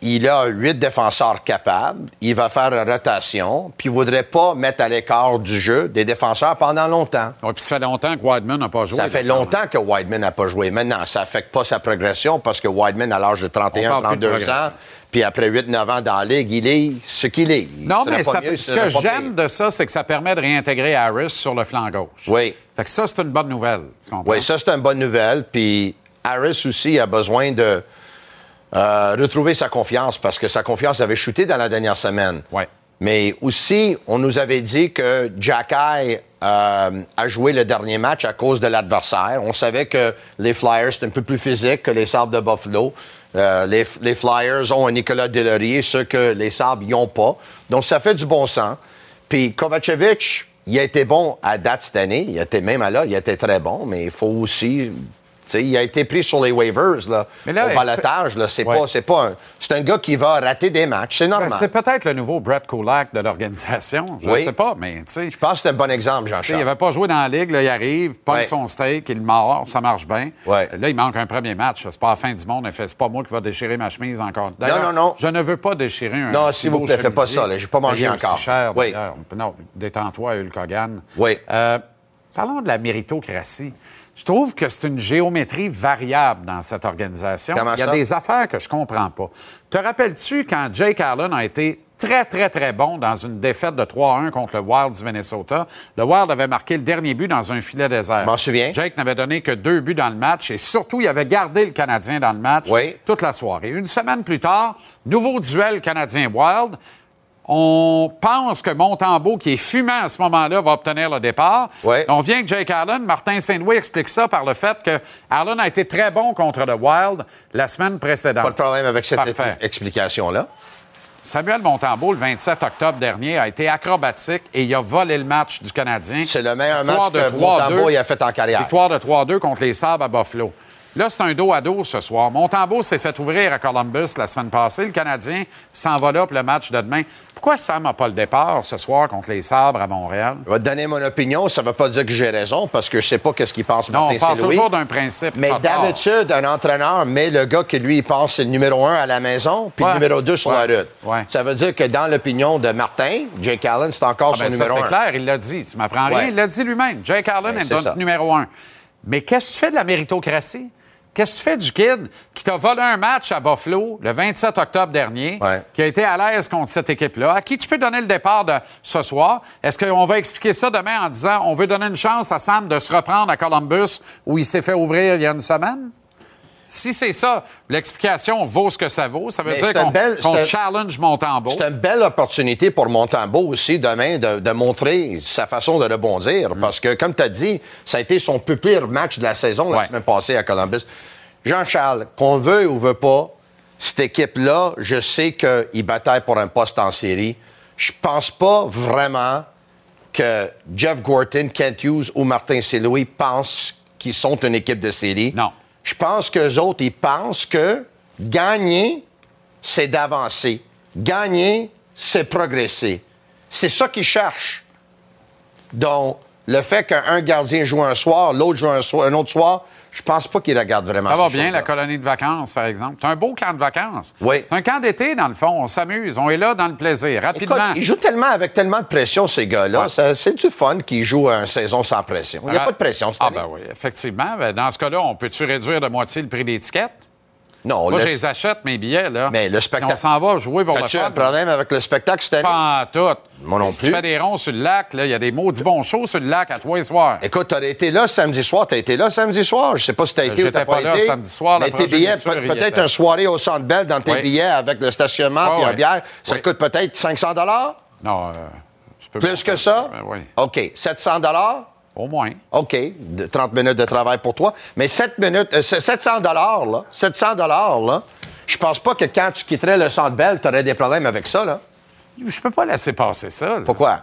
il a huit défenseurs capables, il va faire une rotation, puis il ne voudrait pas mettre à l'écart du jeu des défenseurs pendant longtemps. Oui, puis ça fait longtemps que Wideman n'a pas joué. Ça fait longtemps que Wideman n'a pas joué. Maintenant, ça n'affecte pas sa progression parce que Wideman, à l'âge de 31, 32 ans, puis après 8-9 ans dans la Ligue, il est ce qu'il est. non, mais ce que j'aime de ça, c'est que ça permet de réintégrer Harris sur le flanc gauche. Oui. Fait que ça, c'est une bonne nouvelle. Tu comprends? Oui, ça, c'est une bonne nouvelle. Puis Harris aussi a besoin de euh, retrouver sa confiance parce que sa confiance avait chuté dans la dernière semaine. Ouais. Mais aussi, on nous avait dit que Jack euh, a joué le dernier match à cause de l'adversaire. On savait que les Flyers, c'est un peu plus physique que les Sabres de Buffalo. Euh, les, Flyers ont un Nicolas Delaurier, ce que les Sabres n'y ont pas. Donc, ça fait du bon sens. Puis Kovacevic, il a été bon à date cette année. Il était même à là, il a été très bon, mais il faut aussi il a été pris sur les waivers là, au balotage. C'est pas, pas un, un gars qui va rater des matchs. C'est normal. c'est peut-être le nouveau Brett Kulak de l'organisation. Je ne sais pas, mais Je pense que c'est un bon exemple, Jean-Charles. Il n'avait pas joué dans la ligue. Là, il arrive, pogne son steak, il mord, ça marche bien. Là, il manque un premier match. C'est pas la fin du monde. C'est pas moi qui va déchirer ma chemise encore. Non, non, non. Je ne veux pas déchirer un. Non, s'il vous plaît, faites pas ça. Je n'ai pas mangé encore. cher, oui. Non, détends-toi, Hulk Hogan. Oui. Euh, parlons de la méritocratie. Je trouve que c'est une géométrie variable dans cette organisation. Il y a des affaires que je comprends pas. Te rappelles-tu quand Jake Allen a été très, très, très bon dans une défaite de 3-1 contre le Wild du Minnesota? Le Wild avait marqué le dernier but dans un filet désert. Je m'en souviens. Jake n'avait donné que deux buts dans le match et surtout, il avait gardé le Canadien dans le match toute la soirée. Une semaine plus tard, nouveau duel Canadien-Wild on pense que Montembeau, qui est fumant à ce moment-là, va obtenir le départ. On vient que Jake Allen. Martin Saint-Louis explique ça par le fait que Allen a été très bon contre le Wild la semaine précédente. Pas de problème avec cette explication-là. Samuel Montembeau, le 27 octobre dernier, a été acrobatique et il a volé le match du Canadien. C'est le meilleur match que Montembeau a fait en carrière. Victoire de 3-2 contre les Sabres à Buffalo. Là, c'est un dos à dos ce soir. Montembeau s'est fait ouvrir à Columbus la semaine passée. Le Canadien s'en va là pour le match de demain. Pourquoi Sam n'a pas le départ ce soir contre les Sabres à Montréal? Je vais te donner mon opinion. Ça ne veut pas dire que j'ai raison parce que je ne sais pas ce qu'il pense Non, on parle toujours d'un principe. Mais d'habitude, un entraîneur met le gars que lui, il pense c'est le numéro un à la maison puis le numéro deux sur la route. Ça veut dire que dans l'opinion de Martin, Jake Allen, c'est encore ah, son ben numéro un. C'est clair, il l'a dit. Tu m'apprends rien. Il l'a dit lui-même. Jake Allen ben, est, notre numéro un. Mais qu'est-ce que tu fais de la méritocratie? Qu'est-ce que tu fais du kid qui t'a volé un match à Buffalo le 27 octobre dernier, qui a été à l'aise contre cette équipe-là, à qui tu peux donner le départ de ce soir? Est-ce qu'on va expliquer ça demain en disant on veut donner une chance à Sam de se reprendre à Columbus où il s'est fait ouvrir il y a une semaine? Si c'est ça, l'explication vaut ce que ça vaut. Ça veut dire qu'on challenge Montembeau. C'est une belle opportunité pour Montembeau aussi demain de, montrer sa façon de rebondir. Mm. Parce que, comme tu as dit, ça a été son plus pire match de la saison la semaine passée à Columbus. Jean-Charles, qu'on veut ou veut pas, cette équipe-là, je sais qu'il bataille pour un poste en série. Je pense pas vraiment que Jeff Gorton, Kent Hughes ou Martin Saint-Louis pensent qu'ils sont une équipe de série. Non. Je pense qu'eux autres, ils pensent que gagner, c'est d'avancer. Gagner, c'est progresser. C'est ça qu'ils cherchent. Donc, le fait qu'un gardien joue un soir, l'autre joue un, soir, un autre soir, je pense pas qu'il regarde vraiment ça. va bien, la colonie de vacances, par exemple. C'est un beau camp de vacances. Oui. C'est un camp d'été, dans le fond. On s'amuse. On est là dans le plaisir. Rapidement. Écoute, ils jouent tellement avec tellement de pression, ces gars-là. C'est du fun qu'ils jouent une saison sans pression. Il n'y a pas de pression, Ah, ben oui, effectivement. Ben, dans ce cas-là, on peut-tu réduire de moitié le prix des tickets? Non, Moi, je les achète, mes billets, là. Mais le spectacle. Si on s'en va jouer pour As-tu un problème avec le spectacle année? Pas en tout. Moi non si plus. tu fais des ronds sur le lac, là, il y a des maudits bons shows sur le lac à toi et soir. Écoute, t'as été là samedi soir, t'as été là samedi soir. Je sais pas si t'as été ou t'as pas pas, là été. samedi soir, la mais tes billets, peut-être une soirée au Centre Bell dans tes Oui. billets avec le stationnement puis un bière, ça Oui. coûte peut-être 500 Non, euh, tu peux Plus que ça? Ben oui. OK. 700 Au moins. OK, de 30 minutes de travail pour toi. Mais 7 minutes, euh, 700 dollars là, 700 dollars là, je pense pas que quand tu quitterais le Centre Bell, tu aurais des problèmes avec ça, là. Je peux pas laisser passer ça. là. Pourquoi?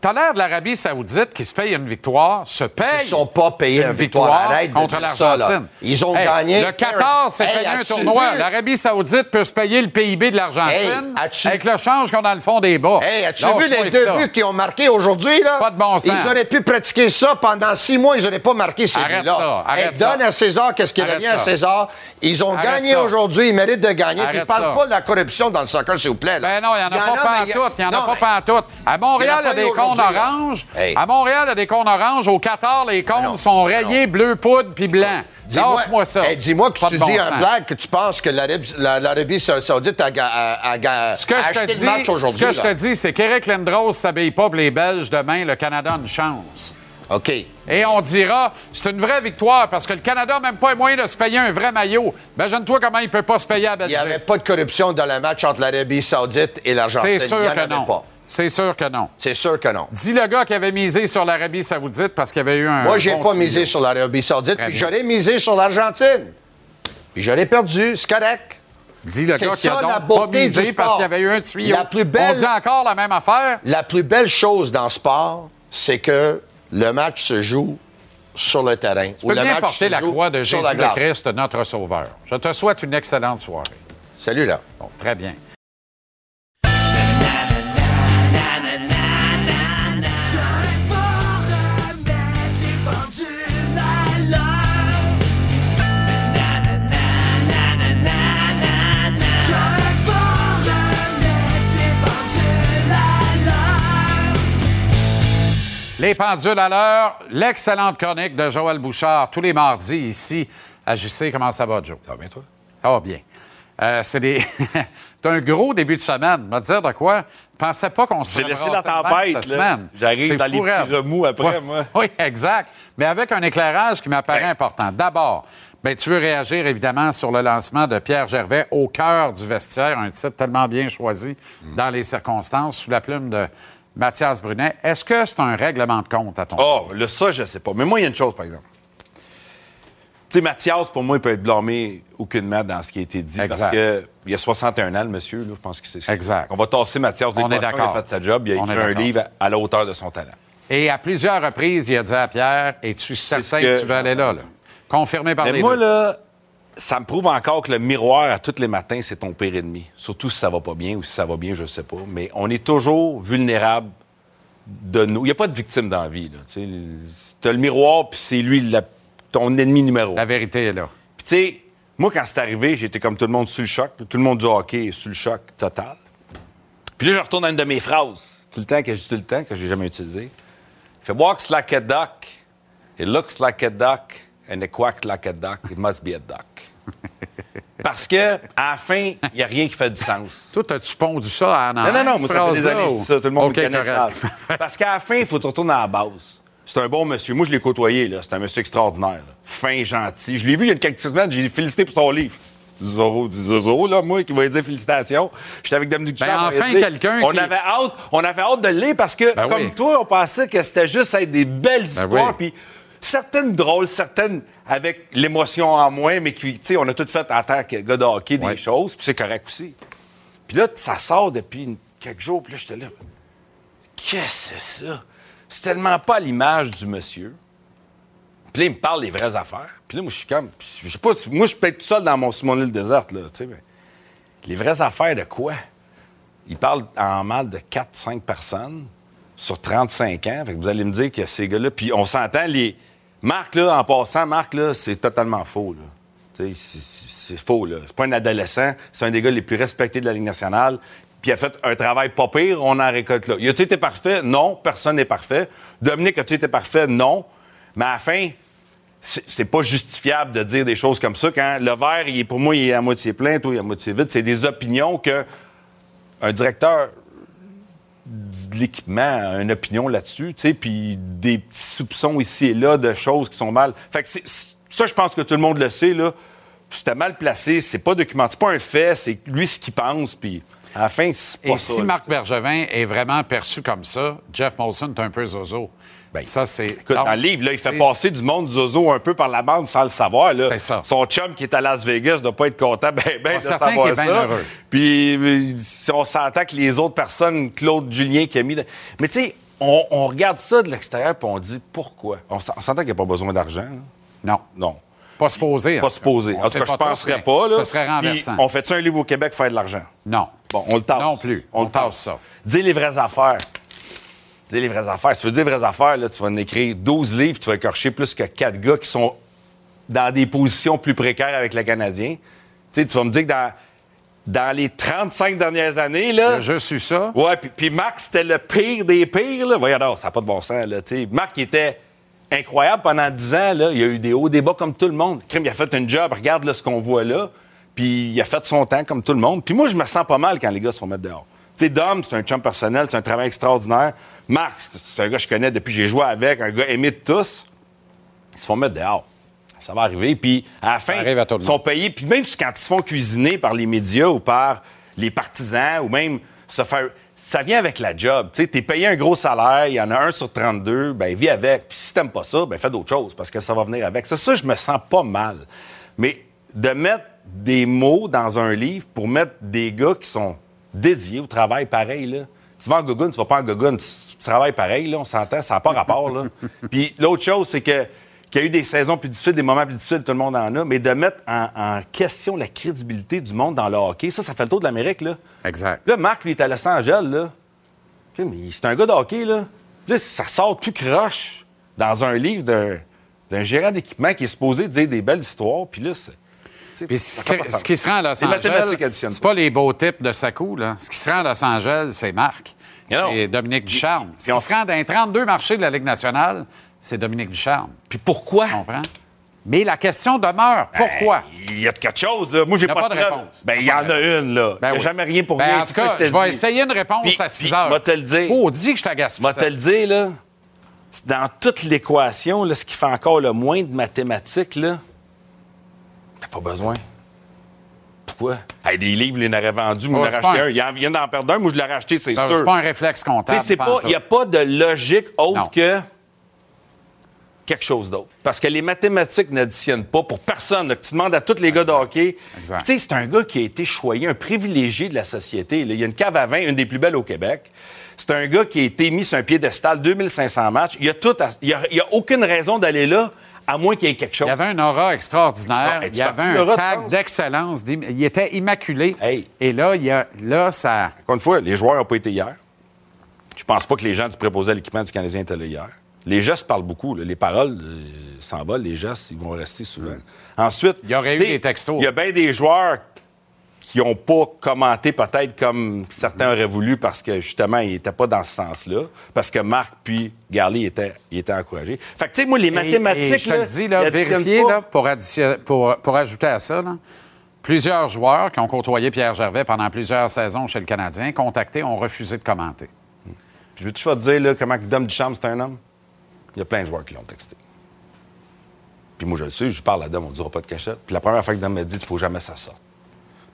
T'as l'air de l'Arabie Saoudite qui se paye une victoire, se paye. Ils ne sont pas payés une victoire. Arrête de contre l'Argentine. Ils ont Hey, gagné. Le Qatar s'est Hey, payé un tournoi. L'Arabie Saoudite peut se payer le PIB de l'Argentine Hey, avec le change qu'on a dans le fond des bas. Hey, as-tu vu les deux buts qu'ils ont marqués aujourd'hui, là? Pas de bon sens. Ils auraient pu pratiquer ça pendant six mois, ils n'auraient pas marqué ces Arrête buts-là. ça, arrête ça. donne à César qu'est-ce qui Arrête revient à. César. Ils ont Arrête gagné aujourd'hui, ils méritent de gagner. Puis Arrête parle pas de la corruption dans le soccer, s'il vous plaît. là. Ben non, il n'y en a pas a- pantoute. Il n'y en a pas mais- pantoute. À Montréal, il y a des eu cônes oranges. Hey. À Montréal, il y a des cônes oranges. Au Qatar, les cônes non. sont rayés bleu poudre puis blanc. Dis-moi- Lâche-moi ça. Hey, Dis-moi que Pas tu bon dis sens. en blague que tu penses que l'Arabie la- l'Arabie Sa- Saoudite a, a- a Ce que, a je te acheté dis, le match aujourd'hui. ce que je te dis, c'est qu'Éric Lindros ne s'habille pas pour les Belges demain. Le Canada a une chance. OK. Et on dira, c'est une vraie victoire parce que le Canada n'a même pas les moyens de se payer un vrai maillot. Imagine-toi comment il ne peut pas se payer à Il Belgique. n'y avait pas de corruption dans le match entre l'Arabie Saoudite et l'Argentine. C'est Il y sûr en que avait non. pas. C'est sûr que non. C'est sûr que non. Dis le gars qui avait misé sur l'Arabie Saoudite parce qu'il y avait eu un. Moi, j'ai bon pas misé sur l'Arabie Saoudite, puis j'aurais misé sur l'Argentine. Puis j'aurais perdu, c'est correct. Dis le gars qui a donc pas misé parce qu'il y avait eu un tuyau. La plus belle- On dit encore la même affaire? La plus belle chose dans le sport, c'est que le match se joue sur le terrain. Tu peux le bien match porter la croix de sur Jésus la le glace. Christ, notre Sauveur. Je te souhaite une excellente soirée. Salut, là. Bon, très bien. Les pendules à l'heure, l'excellente chronique de Joël Bouchard tous les mardis ici à JC. Comment ça va, Joe? Ça va bien, toi? Ça va bien. Euh, c'est des... c'est un gros début de semaine. Je vais te dire de quoi? Je pensais pas qu'on se J'ai laissé la tempête, cette là. semaine. J'arrive dans les petits remous après, Ouais. moi. Oui, exact. Mais avec un éclairage qui m'apparaît Ouais. important. D'abord, ben, tu veux réagir évidemment sur le lancement de Pierre Gervais au cœur du vestiaire, un titre tellement bien choisi Mm. dans les circonstances, sous la plume de Mathias Brunet. Est-ce que c'est un règlement de compte à ton Oh, là, ça, je sais pas. Mais moi, il y a une chose, par exemple. Tu sais, Mathias, pour moi, il peut être blâmé aucunement dans ce qui a été dit. Exact. Parce que il y a 61 ans, le monsieur, là, je pense que c'est ça. Exact. On va tasser Mathias On est d'équation, il a fait sa job, il a On écrit un livre à, à la hauteur de son talent. Et à plusieurs reprises, il a dit à Pierre Es-tu certain ce que, que tu veux aller là, là? Confirmé par Mais les moi, deux. là, ça me prouve encore que le miroir à tous les matins, c'est ton pire ennemi. Surtout si ça va pas bien ou si ça va bien, je sais pas. Mais on est toujours vulnérable de nous. Il n'y a pas de victime dans la vie. Tu as le miroir, puis c'est lui la- ton ennemi numéro. La vérité est là. Puis tu sais, moi, quand c'est arrivé, j'étais comme tout le monde sur le choc. Tout le monde du hockey est sur le choc total. Puis là, je retourne à une de mes phrases, tout le temps, que je dis tout le temps, que j'ai jamais utilisé. Il fait « Walks like a duck, it looks like a duck, and it quacks like a duck, it must be a duck. » Parce que, à la fin, il n'y a rien qui fait du sens. Toi, as-tu pondu ça à Non, non, non, moi, ça fait des années que je dis ça. Tout le monde OK, me connaît ça. Parce qu'à la fin, il faut te retourner à la base. C'est un bon monsieur. Moi, je l'ai côtoyé, là. C'est un monsieur extraordinaire. là. Fin, gentil. Je l'ai vu il y a quelques semaines, j'ai félicité pour son livre. Zorro, du Zorro, là, moi, qui va dire félicitations. J'étais avec Dominique Ben, Duchamp, enfin, quelqu'un on qui- Avait hâte, on avait hâte de le lire parce que, Ben comme oui. toi, on pensait que c'était juste être des belles histoires. oui. Puis certaines drôles, certaines avec l'émotion en moins, mais qui, tu sais, on a tout fait en tant que gars de hockey des Ouais. choses, puis c'est correct aussi. Puis là, ça sort depuis une- quelques jours, puis là, j'étais là. Qu'est-ce que c'est ça? C'est tellement pas l'image du monsieur. Puis là, il me parle des vraies affaires. Puis là, moi, je suis comme. Je sais pas, si- moi, je peux être tout seul dans mon, sur mon île déserte, là, tu sais, mais. Les vraies affaires de quoi? Il parle en mal de 4-5 personnes sur 35 ans. Fait que vous allez me dire que ces gars-là. Puis on s'entend, les. Marc, là, en passant, Marc, là, c'est totalement faux. C'est faux. Là. C'est pas un adolescent. C'est un des gars les plus respectés de la Ligue nationale. Puis il a fait un travail pas pire, on en récolte là. Y a-tu été parfait? Non, personne n'est parfait. Dominique, a-tu été parfait? Non. Mais à la fin, c'est pas justifiable de dire des choses comme ça quand le verre, pour moi, il est à moitié plein, toi, il est à moitié vide. C'est des opinions que un directeur de l'équipement une opinion là-dessus, tu sais, puis des petits soupçons ici et là de choses qui sont mal. Fait que ça, je pense que tout le monde le sait, là. C'était mal placé, c'est pas documenté, c'est pas un fait, c'est lui ce qu'il pense, puis à la fin, c'est pas Et si Marc Bergevin est vraiment perçu comme ça, Jeff Molson est un peu zozo. Ben, ça, c'est. Écoute, dans le livre, là, il fait passer du monde Zozo un peu par la bande sans le savoir. C'est ça. Son chum qui est à Las Vegas ne doit pas être content ben, ben de savoir ça. Heureux. Puis on s'entend que les autres personnes, Claude Julien qui a mis. Mais tu sais, on, regarde ça de l'extérieur et on dit pourquoi? On s'entend qu'il n'y a pas besoin d'argent. Non. Non. Pas se poser. Pas se poser. En tout cas, je ne penserais pas. Là. Ce serait renversant. on fait-tu un livre au Québec faire de l'argent? Non. Bon, on le tasse. Non plus. On, le tasse ça. Dis les vraies affaires dis les vraies affaires. Si tu veux dire les vraies affaires, là, tu vas en écrire 12 livres, tu vas écorcher plus que 4 gars qui sont dans des positions plus précaires avec le Canadien. Tu sais, tu vas me dire que dans, dans les 35 dernières années, là... Je suis ça. Ouais, puis, puis Marc, c'était le pire des pires, là. Voyons ça n'a pas de bon sens, là, tu sais. Marc, était incroyable pendant 10 ans, là. Il a eu des hauts, des bas comme tout le monde. Crime, il a fait un job, regarde là, ce qu'on voit là. Puis il a fait son temps comme tout le monde. Puis moi, je me sens pas mal quand les gars se font mettre dehors. Tu sais, Dom, c'est un chum personnel, c'est un travail extraordinaire. Marc, c'est un gars que je connais depuis que j'ai joué avec, un gars aimé de tous. Ils se font mettre dehors. Ça va arriver. Puis à la fin, ils sont payés. Puis même quand ils se font cuisiner par les médias ou par les partisans ou même se faire. Ça vient avec la job. Tu es payé un gros salaire, il y en a un sur 32, ben vis avec. Puis si t'aimes pas ça, ben fais d'autres choses parce que ça va venir avec. Ça, ça, je me sens pas mal. Mais de mettre des mots dans un livre pour mettre des gars qui sont dédié au travail pareil. Là. Tu vas en Gogun, tu vas pas en Gogun, tu, travailles pareil, là, on s'entend, ça n'a pas rapport. Là. Puis l'autre chose, c'est que qu'il y a eu des saisons plus difficiles, des moments plus difficiles, tout le monde en a, mais de mettre en, question la crédibilité du monde dans le hockey, ça, ça fait le tour de l'Amérique, là. Exact. Là, Marc, lui, est à Los Angeles, là. C'est un gars de hockey, là. Là, ça sort tout croche dans un livre d'un gérant d'équipement qui est supposé dire des belles histoires, puis là, c'est ce, qui, se rend à Los Angeles, c'est pas les beaux types de Sakou. Là. Ce qui se rend à Los Angeles, c'est Marc. C'est Dominique Ducharme. Ce qui se rend dans les 32 marchés de la Ligue nationale, c'est Dominique Ducharme. Puis pourquoi? Tu comprends? Mais la question demeure. Ben, pourquoi? Il y a quelque chose, là. Moi, j'ai pas, de réponse. Ben, il y en a une, là. Ben il n'y a jamais rien pour ben, rien. En tout cas, je, vais essayer une réponse à 6 heures. Moi, te le dire. Oh, dis que je t'agace. Moi, te le dire, là. Dans toute l'équation, ce qui fait encore le moins de mathématiques, là, t'as pas besoin. Pourquoi? des livres, il en aurait vendu, moi, il en racheté un. Il vient d'en perdre un, moi, je l'ai racheté, c'est sûr. C'est pas un réflexe comptable. Il n'y a pas de logique autre que quelque chose d'autre. Parce que les mathématiques n'additionnent pas pour personne. tu demandes à tous les gars de hockey. Tu sais, c'est un gars qui a été choyé, un privilégié de la société. Il y a une cave à vin, une des plus belles au Québec. C'est un gars qui a été mis sur un piédestal, 2500 matchs. Il y a, tout il y a aucune raison d'aller là à moins qu'il y ait quelque chose. Il y avait un aura extraordinaire. Il y avait un tag d'excellence. Il était immaculé. Et là, il y a, là, ça. Encore une fois, les joueurs n'ont pas été hier. Je pense pas que les gens du préposé à l'équipement du Canadien étaient là hier. Les gestes parlent beaucoup. Les paroles euh, s'envolent, les gestes, ils vont rester souvent. Ensuite, il y aurait eu des textos. Il y a bien des joueurs qui n'ont pas commenté peut-être comme certains auraient voulu parce que justement, ils n'étaient pas dans ce sens-là. Parce que Marc puis Garley étaient, étaient encouragés. Fait que, tu sais, moi, les mathématiques. je te le dis, là, vérifier, là, pour, pour, pour, ajouter à ça, plusieurs joueurs qui ont côtoyé Pierre Gervais pendant plusieurs saisons chez le Canadien, contactés, ont refusé de commenter. Je veux toujours te dire là, comment Dom Duchamp, c'est un homme? Il y a plein de joueurs qui l'ont texté. Puis moi, je le sais, je parle à Dom, on ne dira pas de cachette. Puis la première fois que Dom m'a dit, il ne faut jamais ça sorte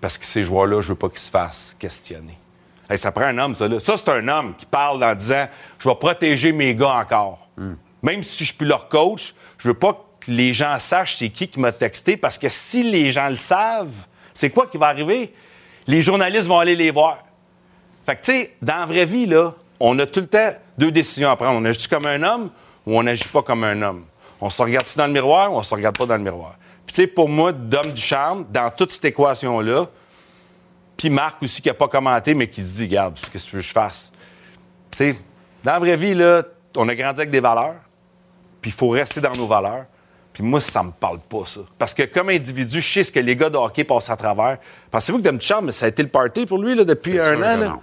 parce que ces joueurs-là, je veux pas qu'ils se fassent questionner. ça prend un homme, ça. Là. Ça, c'est un homme qui parle en disant Je vais protéger mes gars encore. Même si je suis plus leur coach, je veux pas que les gens sachent c'est qui qui m'a texté parce que si les gens le savent, c'est quoi qui va arriver? Les journalistes vont aller les voir. Fait que, tu sais, dans la vraie vie, là, on a tout le temps deux décisions à prendre. On agit comme un homme ou on n'agit pas comme un homme. On se regarde-tu dans le miroir ou on se regarde pas dans le miroir? Puis, tu sais, pour moi, d'homme du charme, dans toute cette équation-là, puis Marc aussi qui n'a pas commenté, mais qui se dit, regarde, qu'est-ce que tu veux que je fasse? Tu sais, Dans la vraie vie, là, on a grandi avec des valeurs, puis il faut rester dans nos valeurs. Puis moi, ça me parle pas, ça. Parce que comme individu, je sais ce que les gars de hockey passent à travers. Pensez-vous que Duchamp, ça a été le party pour lui là, depuis un an? Là?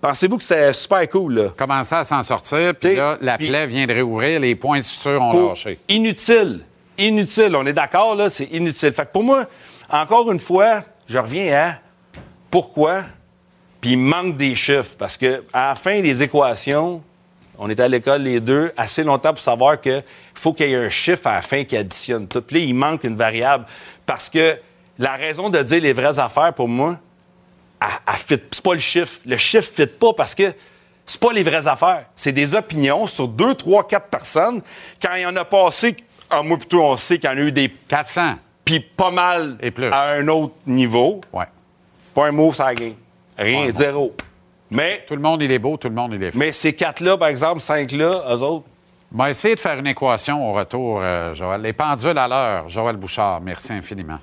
Pensez-vous que c'est super cool, là? Commencer à s'en sortir, puis là, la plaie vient de réouvrir, les points sûrs ont lâché. Inutile. Inutile. On est d'accord, là, c'est inutile. Fait que pour moi, encore une fois, je reviens à pourquoi, puis il manque des chiffres. Parce que à la fin des équations, on était à l'école les deux assez longtemps pour savoir qu'il faut qu'il y ait un chiffre à la fin qui additionne tout. Puis là, il manque une variable. Parce que la raison de dire les vraies affaires, pour moi, c'est pas le chiffre. Le chiffre ne fit pas parce que c'est pas les vraies affaires. C'est des opinions sur deux, trois, quatre personnes. Quand il y en a passé, un mois plutôt, on sait qu'il y en a eu des. 400. Puis pas mal Et plus. à un autre niveau. Ouais. Pas un mot, ça game. Rien, zéro. Mais. Tout le monde, il est beau, tout le monde, il est fou. Mais ces quatre-là, par exemple, cinq-là, eux autres. On va essayer de faire une équation au retour, euh, Joël. Les pendules à l'heure, Joël Bouchard. Merci infiniment.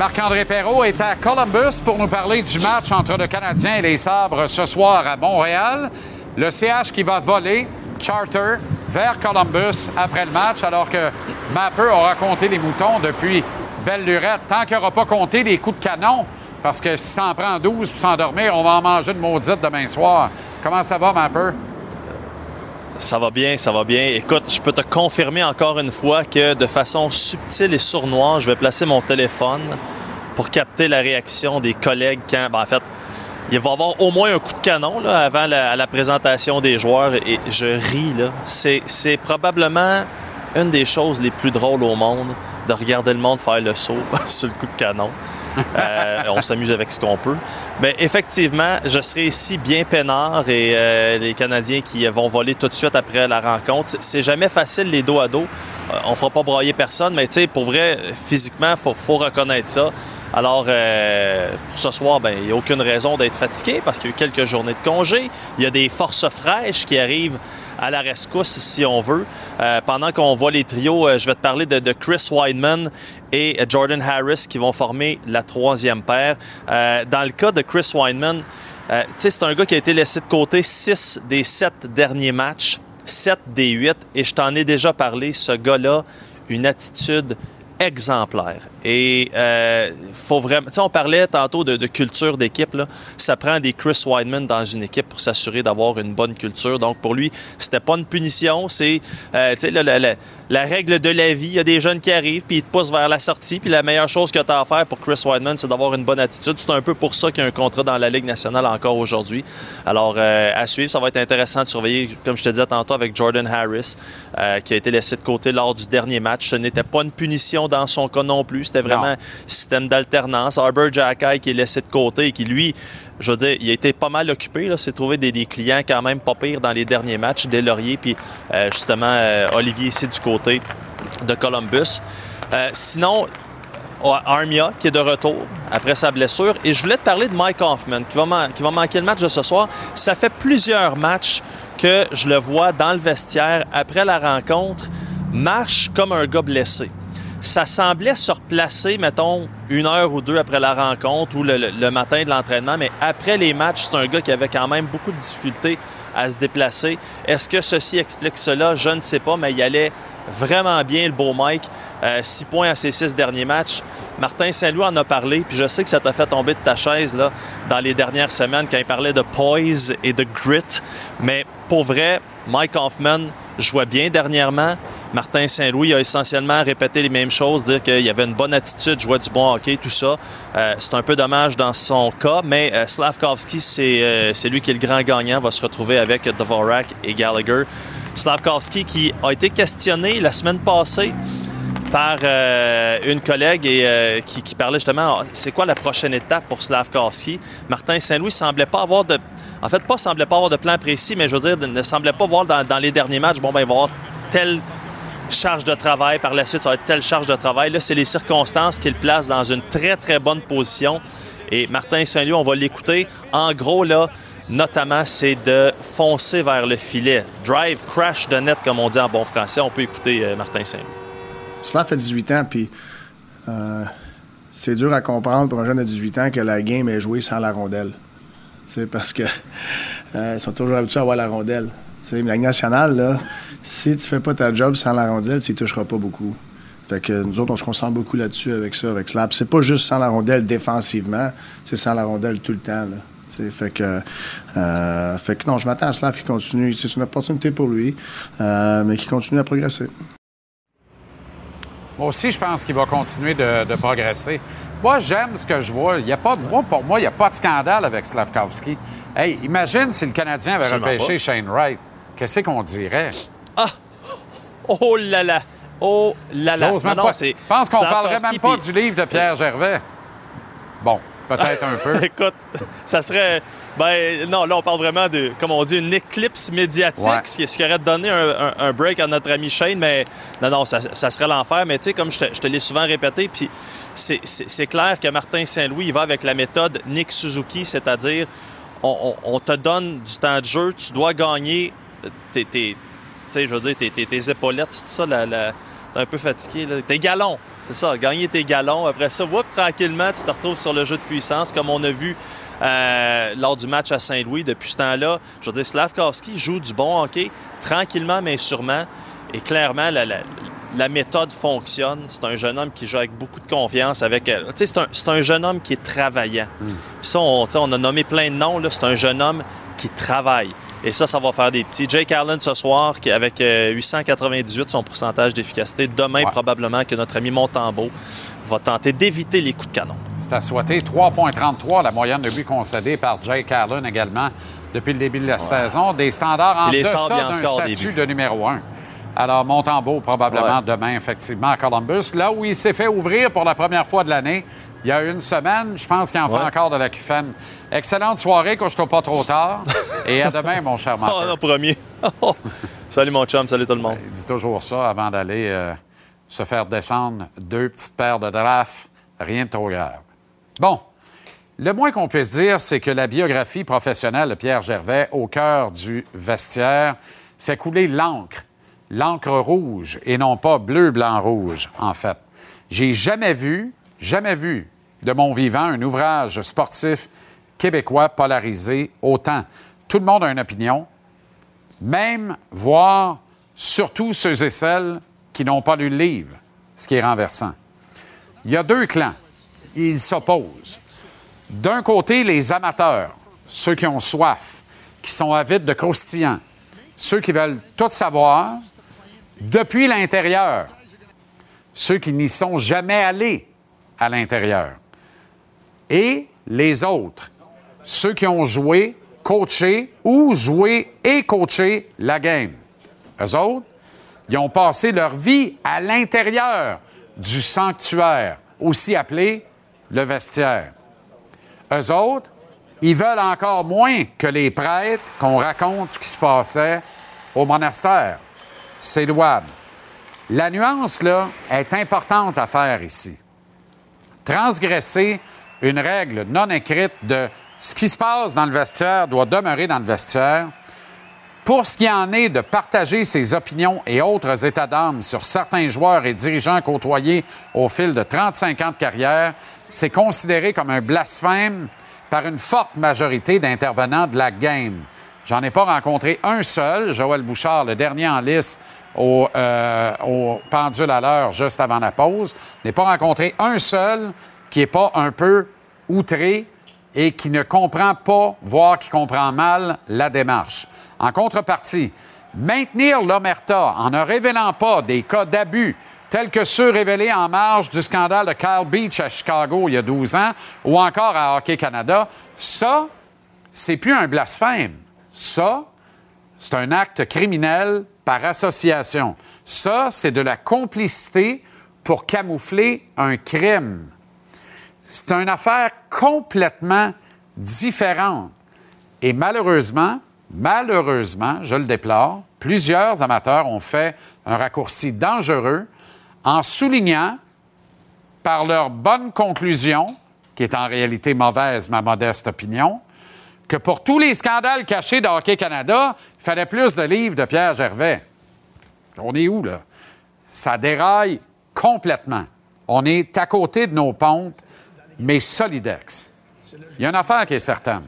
Marc-André Perrault est à Columbus pour nous parler du match entre le Canadien et les Sabres ce soir à Montréal. Le CH qui va voler charter vers Columbus après le match, alors que Mapper aura compté les moutons depuis belle lurette. Tant qu'il n'aura pas compté les coups de canon, parce que si ça en prend 12 pour s'endormir, on va en manger une maudite demain soir. Comment ça va, Mapper? Ça va bien, ça va bien. Écoute, je peux te confirmer encore une fois que de façon subtile et sournoise, je vais placer mon téléphone pour capter la réaction des collègues quand, ben, en fait, il va y avoir au moins un coup de canon là, avant la, la, présentation des joueurs et je ris. C'est probablement une des choses les plus drôles au monde de regarder le monde faire le saut sur le coup de canon. Euh, on s'amuse avec ce qu'on peut. Mais effectivement, je serai ici bien peinard et euh, les Canadiens qui vont voler tout de suite après la rencontre. C'est jamais facile les dos à dos. Euh, on fera pas broyer personne, mais tu sais, pour vrai, physiquement, faut, faut reconnaître ça. Alors, euh, pour ce soir, ben, il n'y a aucune raison d'être fatigué parce qu'il y a eu quelques journées de congé. Il y a des forces fraîches qui arrivent à la rescousse, si on veut. Euh, pendant qu'on voit les trios, euh, je vais te parler de, Chris Weidman et Jordan Harris qui vont former la troisième paire. Dans le cas de Chris Weidman, euh, c'est un gars qui a été laissé de côté six des sept derniers matchs, sept des huit, et je t'en ai déjà parlé. Ce gars-là, une attitude exemplaire. Et euh, faut vraiment. Tu sais, on parlait tantôt de, culture d'équipe. Là. Ça prend des Chris Weidman dans une équipe pour s'assurer d'avoir une bonne culture. Donc pour lui, c'était pas une punition. C'est, euh, tu sais, la, règle de la vie. Il y a des jeunes qui arrivent puis ils te poussent vers la sortie. Puis la meilleure chose que tu as à faire pour Chris Weidman, c'est d'avoir une bonne attitude. C'est un peu pour ça qu'il y a un contrat dans la Ligue nationale encore aujourd'hui. Alors euh, à suivre, ça va être intéressant de surveiller, comme je te disais tantôt, avec Jordan Harris, euh, qui a été laissé de côté lors du dernier match. Ce n'était pas une punition dans son cas non plus. C'était vraiment un système d'alternance. Arbor Jacky qui est laissé de côté et qui, lui, je veux dire, il a été pas mal occupé. Là, s'est trouvé des, clients quand même pas pires dans les derniers matchs, des Laurier, puis euh, justement euh, Olivier ici du côté de Columbus. Euh, sinon, Armia qui est de retour après sa blessure. Et je voulais te parler de Mike Hoffman qui va manquer le match de ce soir. Ça fait plusieurs matchs que je le vois dans le vestiaire après la rencontre, marche comme un gars blessé ça semblait se replacer, mettons, une heure ou deux après la rencontre ou le, matin de l'entraînement, mais après les matchs, c'est un gars qui avait quand même beaucoup de difficultés à se déplacer. Est-ce que ceci explique cela? Je ne sais pas, mais il allait vraiment bien, le beau Mike. Euh, six points à ses six derniers matchs. Martin Saint-Louis en a parlé, puis je sais que ça t'a fait tomber de ta chaise là, dans les dernières semaines quand il parlait de poise et de grit. Mais pour vrai, Mike Hoffman jouait bien dernièrement. Martin Saint-Louis a essentiellement répété les mêmes choses, dire qu'il avait une bonne attitude, jouait du bon hockey, tout ça. Euh, c'est un peu dommage dans son cas, mais euh, Slavkovski, c'est euh, lui qui est le grand gagnant, va se retrouver avec Dvorak et Gallagher. Slavkovski qui a été questionné la semaine passée par euh, une collègue et, euh, qui, parlait justement, c'est quoi la prochaine étape pour Slavkovski? Martin Saint-Louis semblait pas avoir de... En fait, pas semblait pas avoir de plan précis, mais je veux dire, ne semblait pas voir dans, les derniers matchs, bon, ben, il va avoir telle charge de travail, par la suite, ça va être telle charge de travail. Là, c'est les circonstances qui le placent dans une très, très bonne position. Et Martin Saint-Louis, on va l'écouter. En gros, là, notamment, c'est de foncer vers le filet. Drive, crash de net, comme on dit en bon français. On peut écouter euh, Martin Saint-Louis. Slav fait 18 ans, puis euh, c'est dur à comprendre pour un jeune de 18 ans que la game est jouée sans la rondelle. parce que euh, ils sont toujours habitués à avoir la rondelle. mais la nationale, là, si tu fais pas ta job sans la rondelle, tu ne toucheras pas beaucoup. Fait que nous autres, on se concentre beaucoup là-dessus avec ça, avec Slap. C'est pas juste sans la rondelle défensivement, c'est sans la rondelle tout le temps. fait que, euh, fait que non, je m'attends à Slav qui continue. C'est une opportunité pour lui, euh, mais qui continue à progresser. Moi aussi, je pense qu'il va continuer de, progresser. Moi, j'aime ce que je vois. Il y a pas, moi, pour moi, il n'y a pas de scandale avec Slavkovski. Hey, imagine si le Canadien avait repêché Shane Wright. Qu'est-ce qu'on dirait? Ah! Oh là là! Oh là là! Je pense qu'on ne parlerait même pas du livre de Pierre Gervais. Bon, peut-être un peu. Écoute, ça serait. Ben non, là, on parle vraiment de, comme on dit, une éclipse médiatique, ce, qui, aurait donné un, break à notre ami Shane, mais non, non, ça, serait l'enfer. Mais tu sais, comme je te, l'ai souvent répété, puis c'est clair que Martin Saint-Louis, il va avec la méthode Nick Suzuki, c'est-à-dire on, te donne du temps de jeu, tu dois gagner tes, tes je veux dire, tes, tes, épaulettes, c'est ça, la, un peu fatigué, tes galons, c'est ça, gagner tes galons. Après ça, whoop, tranquillement, tu te retrouves sur le jeu de puissance, comme on a vu euh, lors du match à Saint-Louis. Depuis ce temps-là, je veux dire, Slavkovski joue du bon hockey, tranquillement mais sûrement. Et clairement, la, méthode fonctionne. C'est un jeune homme qui joue avec beaucoup de confiance. Avec, euh, c'est, un, c'est un jeune homme qui est travaillant. Mm. Puis ça, on, on, a nommé plein de noms. C'est un jeune homme qui travaille. Et ça, ça va faire des petits. Jake Allen ce soir, avec 898 euh, son pourcentage d'efficacité. Demain, probablement que notre ami Montembeau va tenter d'éviter les coups de canon. C'est à souhaiter. 3,33 la moyenne de buts concédés par Jake Allen également depuis le début de la saison. Des standards en deçà d'un statut de numéro un. Alors, Montembeau, probablement demain, effectivement, à Columbus. Là où il s'est fait ouvrir pour la première fois de l'année, il y a une semaine. Je pense qu'il en fait encore de la QFN. Excellente soirée, couche-toi pas trop tard. Et à demain, mon cher Marc. Oh, non, premier. salut, mon chum. Salut tout le monde. Il dit toujours ça avant d'aller euh, se faire descendre deux petites paires de drafts. Rien de trop grave. Bon. Le moins qu'on puisse dire, c'est que la biographie professionnelle de Pierre Gervais, au cœur du vestiaire, fait couler l'encre. L'encre rouge et non pas bleu, blanc, rouge, en fait. J'ai jamais vu jamais vu de mon vivant un ouvrage sportif québécois polarisé autant. Tout le monde a une opinion, même voire surtout ceux et celles qui n'ont pas lu le livre, ce qui est renversant. Il y a deux clans. Ils s'opposent. D'un côté, les amateurs, ceux qui ont soif, qui sont avides de croustillants, ceux qui veulent tout savoir depuis l'intérieur, ceux qui n'y sont jamais allés à l'intérieur. Et les autres, ceux qui ont joué, coaché ou joué et coaché la game. Eux autres, ils ont passé leur vie à l'intérieur du sanctuaire, aussi appelé le vestiaire. Eux autres, ils veulent encore moins que les prêtres qu'on raconte ce qui se passait au monastère. C'est louable. La nuance, là, est importante à faire ici transgresser une règle non écrite de ce qui se passe dans le vestiaire doit demeurer dans le vestiaire. Pour ce qui en est de partager ses opinions et autres états d'âme sur certains joueurs et dirigeants côtoyés au fil de 35 ans de carrière, c'est considéré comme un blasphème par une forte majorité d'intervenants de la game. J'en ai pas rencontré un seul, Joël Bouchard, le dernier en liste au, euh, pendule à l'heure juste avant la pause. N'ai pas rencontré un seul qui n'est pas un peu outré et qui ne comprend pas, voire qui comprend mal la démarche. En contrepartie, maintenir l'Omerta en ne révélant pas des cas d'abus tels que ceux révélés en marge du scandale de Kyle Beach à Chicago il y a 12 ans ou encore à Hockey Canada, ça, c'est plus un blasphème. Ça, c'est un acte criminel par association. Ça, c'est de la complicité pour camoufler un crime. C'est une affaire complètement différente. Et malheureusement, malheureusement, je le déplore, plusieurs amateurs ont fait un raccourci dangereux en soulignant par leur bonne conclusion, qui est en réalité mauvaise, ma modeste opinion, que pour tous les scandales cachés de Hockey Canada, il fallait plus de livres de Pierre Gervais. On est où, là? Ça déraille complètement. On est à côté de nos pompes, mais solidex. Il y a une affaire qui est certaine.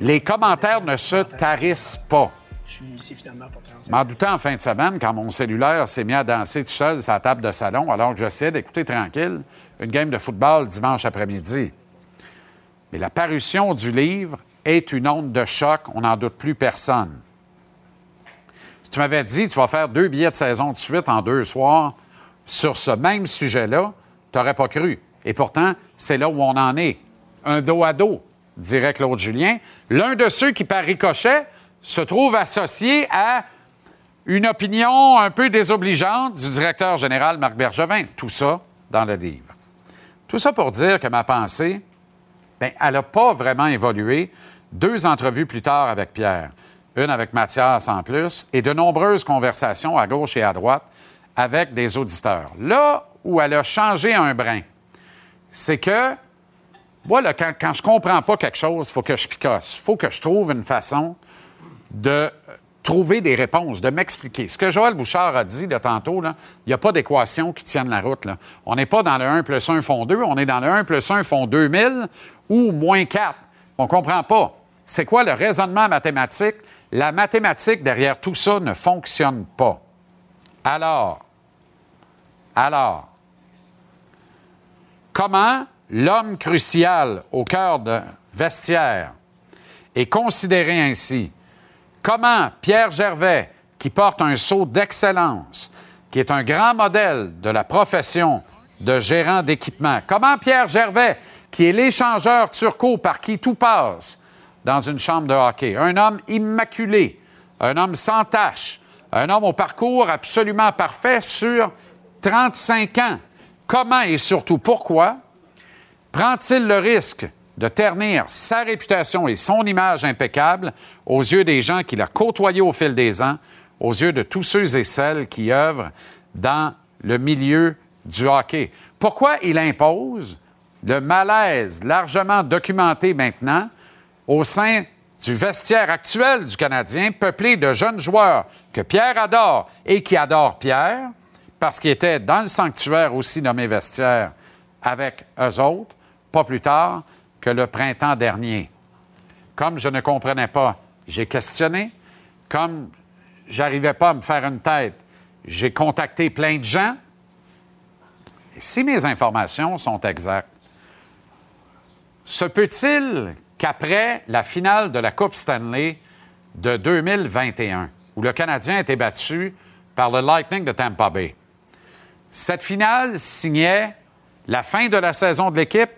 Les commentaires ne se tarissent pas. Je m'en doutais en fin de semaine quand mon cellulaire s'est mis à danser tout seul sur la table de salon alors que j'essayais d'écouter tranquille une game de football dimanche après-midi. Mais la parution du livre est une onde de choc, on n'en doute plus personne. Si tu m'avais dit tu vas faire deux billets de saison de suite en deux soirs sur ce même sujet-là, tu n'aurais pas cru. Et pourtant, c'est là où on en est. Un dos à dos, dirait Claude Julien. L'un de ceux qui, par ricochet, se trouve associé à une opinion un peu désobligeante du directeur général Marc Bergevin. Tout ça dans le livre. Tout ça pour dire que ma pensée, bien, elle n'a pas vraiment évolué. Deux entrevues plus tard avec Pierre, une avec Mathias en plus, et de nombreuses conversations à gauche et à droite avec des auditeurs. Là où elle a changé un brin, c'est que, voilà, quand, quand je comprends pas quelque chose, il faut que je picosse. Il faut que je trouve une façon de trouver des réponses, de m'expliquer. Ce que Joël Bouchard a dit de tantôt, il n'y a pas d'équation qui tienne la route. On n'est pas dans le 1 plus 1 font 2, on est dans le 1 plus 1 font 2000 ou moins 4. On ne comprend pas. C'est quoi le raisonnement mathématique? La mathématique derrière tout ça ne fonctionne pas. Alors, alors, comment l'homme crucial au cœur de vestiaire est considéré ainsi Comment Pierre Gervais, qui porte un sceau d'excellence, qui est un grand modèle de la profession de gérant d'équipement, comment Pierre Gervais, qui est l'échangeur turco par qui tout passe dans une chambre de hockey, un homme immaculé, un homme sans tache, un homme au parcours absolument parfait sur 35 ans, comment et surtout pourquoi prend-il le risque de ternir sa réputation et son image impeccable aux yeux des gens qu'il a côtoyés au fil des ans, aux yeux de tous ceux et celles qui œuvrent dans le milieu du hockey? Pourquoi il impose le malaise largement documenté maintenant au sein du vestiaire actuel du Canadien, peuplé de jeunes joueurs que Pierre adore et qui adorent Pierre, parce qu'il était dans le sanctuaire aussi nommé vestiaire avec eux autres, pas plus tard, que le printemps dernier. Comme je ne comprenais pas, j'ai questionné. Comme j'arrivais pas à me faire une tête, j'ai contacté plein de gens. Si mes informations sont exactes, se peut-il qu'après la finale de la Coupe Stanley de 2021, où le Canadien a été battu par le Lightning de Tampa Bay, cette finale signait la fin de la saison de l'équipe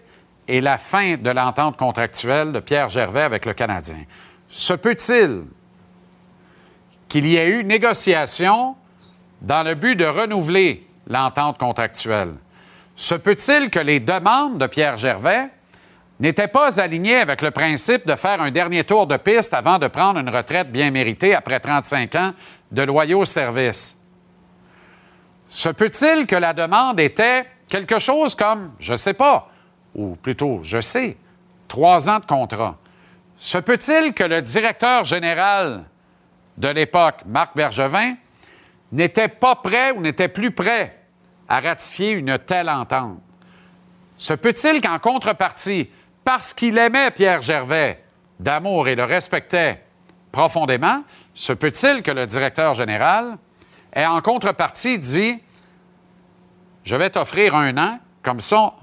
et la fin de l'entente contractuelle de Pierre Gervais avec le Canadien. Se peut-il qu'il y ait eu négociation dans le but de renouveler l'entente contractuelle? Se peut-il que les demandes de Pierre Gervais n'étaient pas alignées avec le principe de faire un dernier tour de piste avant de prendre une retraite bien méritée après 35 ans de loyaux services? Se peut-il que la demande était quelque chose comme, je ne sais pas, ou plutôt, je sais, trois ans de contrat. Se peut-il que le directeur général de l'époque, Marc Bergevin, n'était pas prêt ou n'était plus prêt à ratifier une telle entente? Se peut-il qu'en contrepartie, parce qu'il aimait Pierre Gervais d'amour et le respectait profondément, se peut-il que le directeur général ait en contrepartie dit Je vais t'offrir un an, comme ça,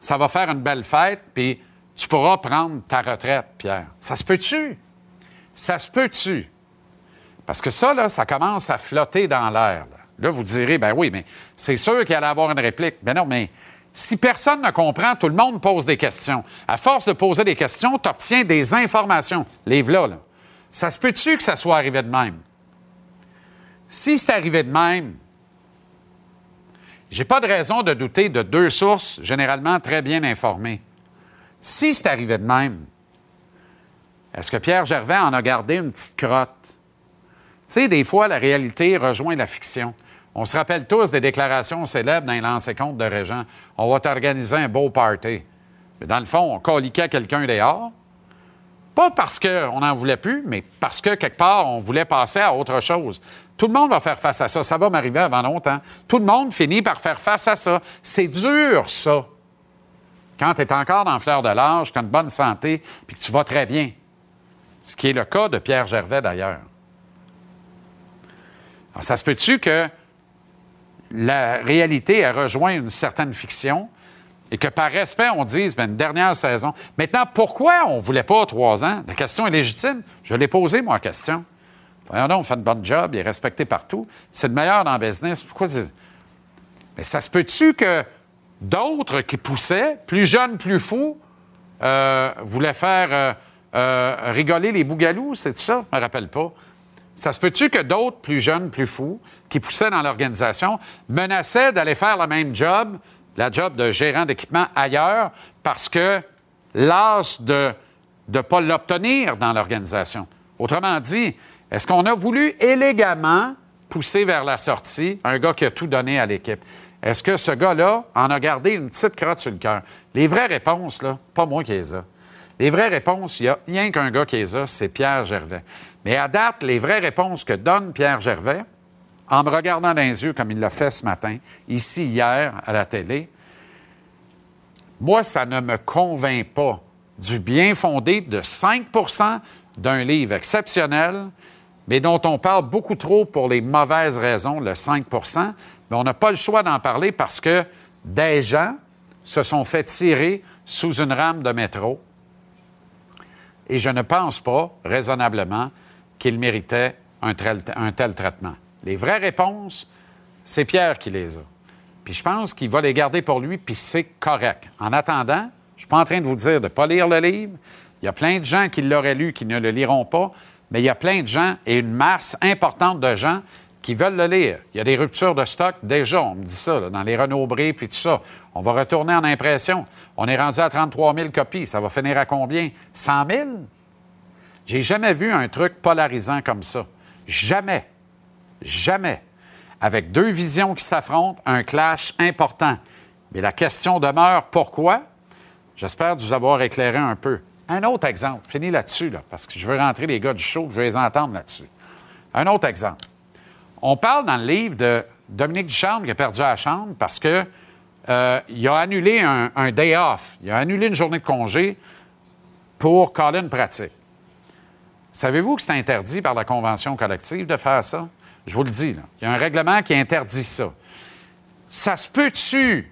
ça va faire une belle fête, puis tu pourras prendre ta retraite, Pierre. Ça se peut-tu? Ça se peut-tu? Parce que ça, là, ça commence à flotter dans l'air. Là. vous direz, ben oui, mais c'est sûr qu'il allait avoir une réplique. Ben non, mais si personne ne comprend, tout le monde pose des questions. À force de poser des questions, tu obtiens des informations. Les là, là. Ça se peut-tu que ça soit arrivé de même? Si c'est arrivé de même, j'ai pas de raison de douter de deux sources généralement très bien informées. Si c'est arrivé de même, est-ce que Pierre Gervais en a gardé une petite crotte? Tu sais, des fois, la réalité rejoint la fiction. On se rappelle tous des déclarations célèbres dans les lancers comptes de Régent. On va t'organiser un beau party. Mais dans le fond, on coliquait quelqu'un dehors. Pas parce qu'on n'en voulait plus, mais parce que quelque part, on voulait passer à autre chose. Tout le monde va faire face à ça. Ça va m'arriver avant longtemps. Tout le monde finit par faire face à ça. C'est dur, ça. Quand tu es encore dans fleur de l'âge, tu as une bonne santé, puis que tu vas très bien. Ce qui est le cas de Pierre Gervais, d'ailleurs. ça se peut-tu que la réalité a rejoint une certaine fiction et que par respect, on dise ben, une dernière saison? Maintenant, pourquoi on ne voulait pas trois ans? La question est légitime. Je l'ai posée, moi, la question. On fait un bon job, il est respecté partout. C'est le meilleur dans le business. Pourquoi Mais ça se peut-tu que d'autres qui poussaient, plus jeunes, plus fous, euh, voulaient faire euh, euh, rigoler les bougalous? C'est ça? Je me rappelle pas. Ça se peut-tu que d'autres, plus jeunes, plus fous, qui poussaient dans l'organisation, menaçaient d'aller faire le même job, la job de gérant d'équipement ailleurs, parce que l'as de ne pas l'obtenir dans l'organisation? Autrement dit, est-ce qu'on a voulu élégamment pousser vers la sortie un gars qui a tout donné à l'équipe? Est-ce que ce gars-là en a gardé une petite crotte sur le cœur? Les vraies réponses, là, pas moi qui les ai. Les vraies réponses, il n'y a rien qu'un gars qui les a, c'est Pierre Gervais. Mais à date, les vraies réponses que donne Pierre Gervais, en me regardant dans les yeux comme il l'a fait ce matin, ici, hier, à la télé, moi, ça ne me convainc pas du bien fondé de 5% d'un livre exceptionnel mais dont on parle beaucoup trop pour les mauvaises raisons, le 5% mais on n'a pas le choix d'en parler parce que des gens se sont fait tirer sous une rame de métro. Et je ne pense pas, raisonnablement, qu'ils méritaient un tel, un tel traitement. Les vraies réponses, c'est Pierre qui les a. Puis je pense qu'il va les garder pour lui, puis c'est correct. En attendant, je ne suis pas en train de vous dire de ne pas lire le livre. Il y a plein de gens qui l'auraient lu qui ne le liront pas mais il y a plein de gens et une masse importante de gens qui veulent le lire. Il y a des ruptures de stock déjà, on me dit ça, dans les Renault puis tout ça. On va retourner en impression. On est rendu à 33 000 copies. Ça va finir à combien? 100 000? J'ai jamais vu un truc polarisant comme ça. Jamais. Jamais. Avec deux visions qui s'affrontent, un clash important. Mais la question demeure pourquoi? J'espère vous avoir éclairé un peu. Un autre exemple, finis là-dessus, là, parce que je veux rentrer les gars du show, je veux les entendre là-dessus. Un autre exemple. On parle dans le livre de Dominique Ducharme qui a perdu la chambre parce que euh, a annulé un, day off. Il a annulé une journée de congé pour caler une pratique. Savez-vous que c'est interdit par la Convention collective de faire ça? Je vous le dis. Il y a un règlement qui interdit ça. Ça se peut-tu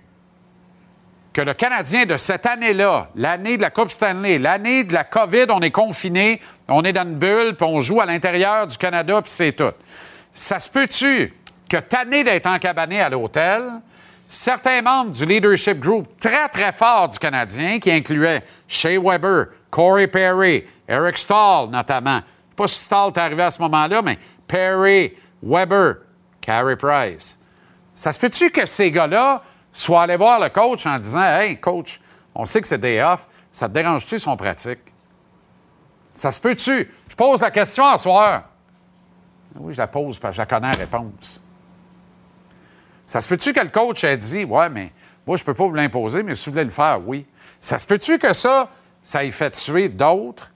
que le Canadien de cette année-là, l'année de la Coupe Stanley, l'année de la COVID, on est confiné, on est dans une bulle, puis on joue à l'intérieur du Canada, puis c'est tout. Ça se peut-tu que tanné d'être encabané à l'hôtel, certains membres du leadership group très, très fort du Canadien, qui incluaient Shea Weber, Corey Perry, Eric Stahl notamment, pas si Stahl est arrivé à ce moment-là, mais Perry, Weber, Carey Price. Ça se peut-tu que ces gars-là soit aller voir le coach en disant Hey, coach, on sait que c'est day off, ça te dérange-tu son pratique? Ça se peut-tu? Je pose la question à soir. Oui, je la pose parce que je la connais la réponse. Ça se peut-tu que le coach ait dit Ouais, mais moi, je peux pas vous l'imposer, mais si vous voulez le faire, oui. Ça se peut-tu que ça, ça ait fait tuer d'autres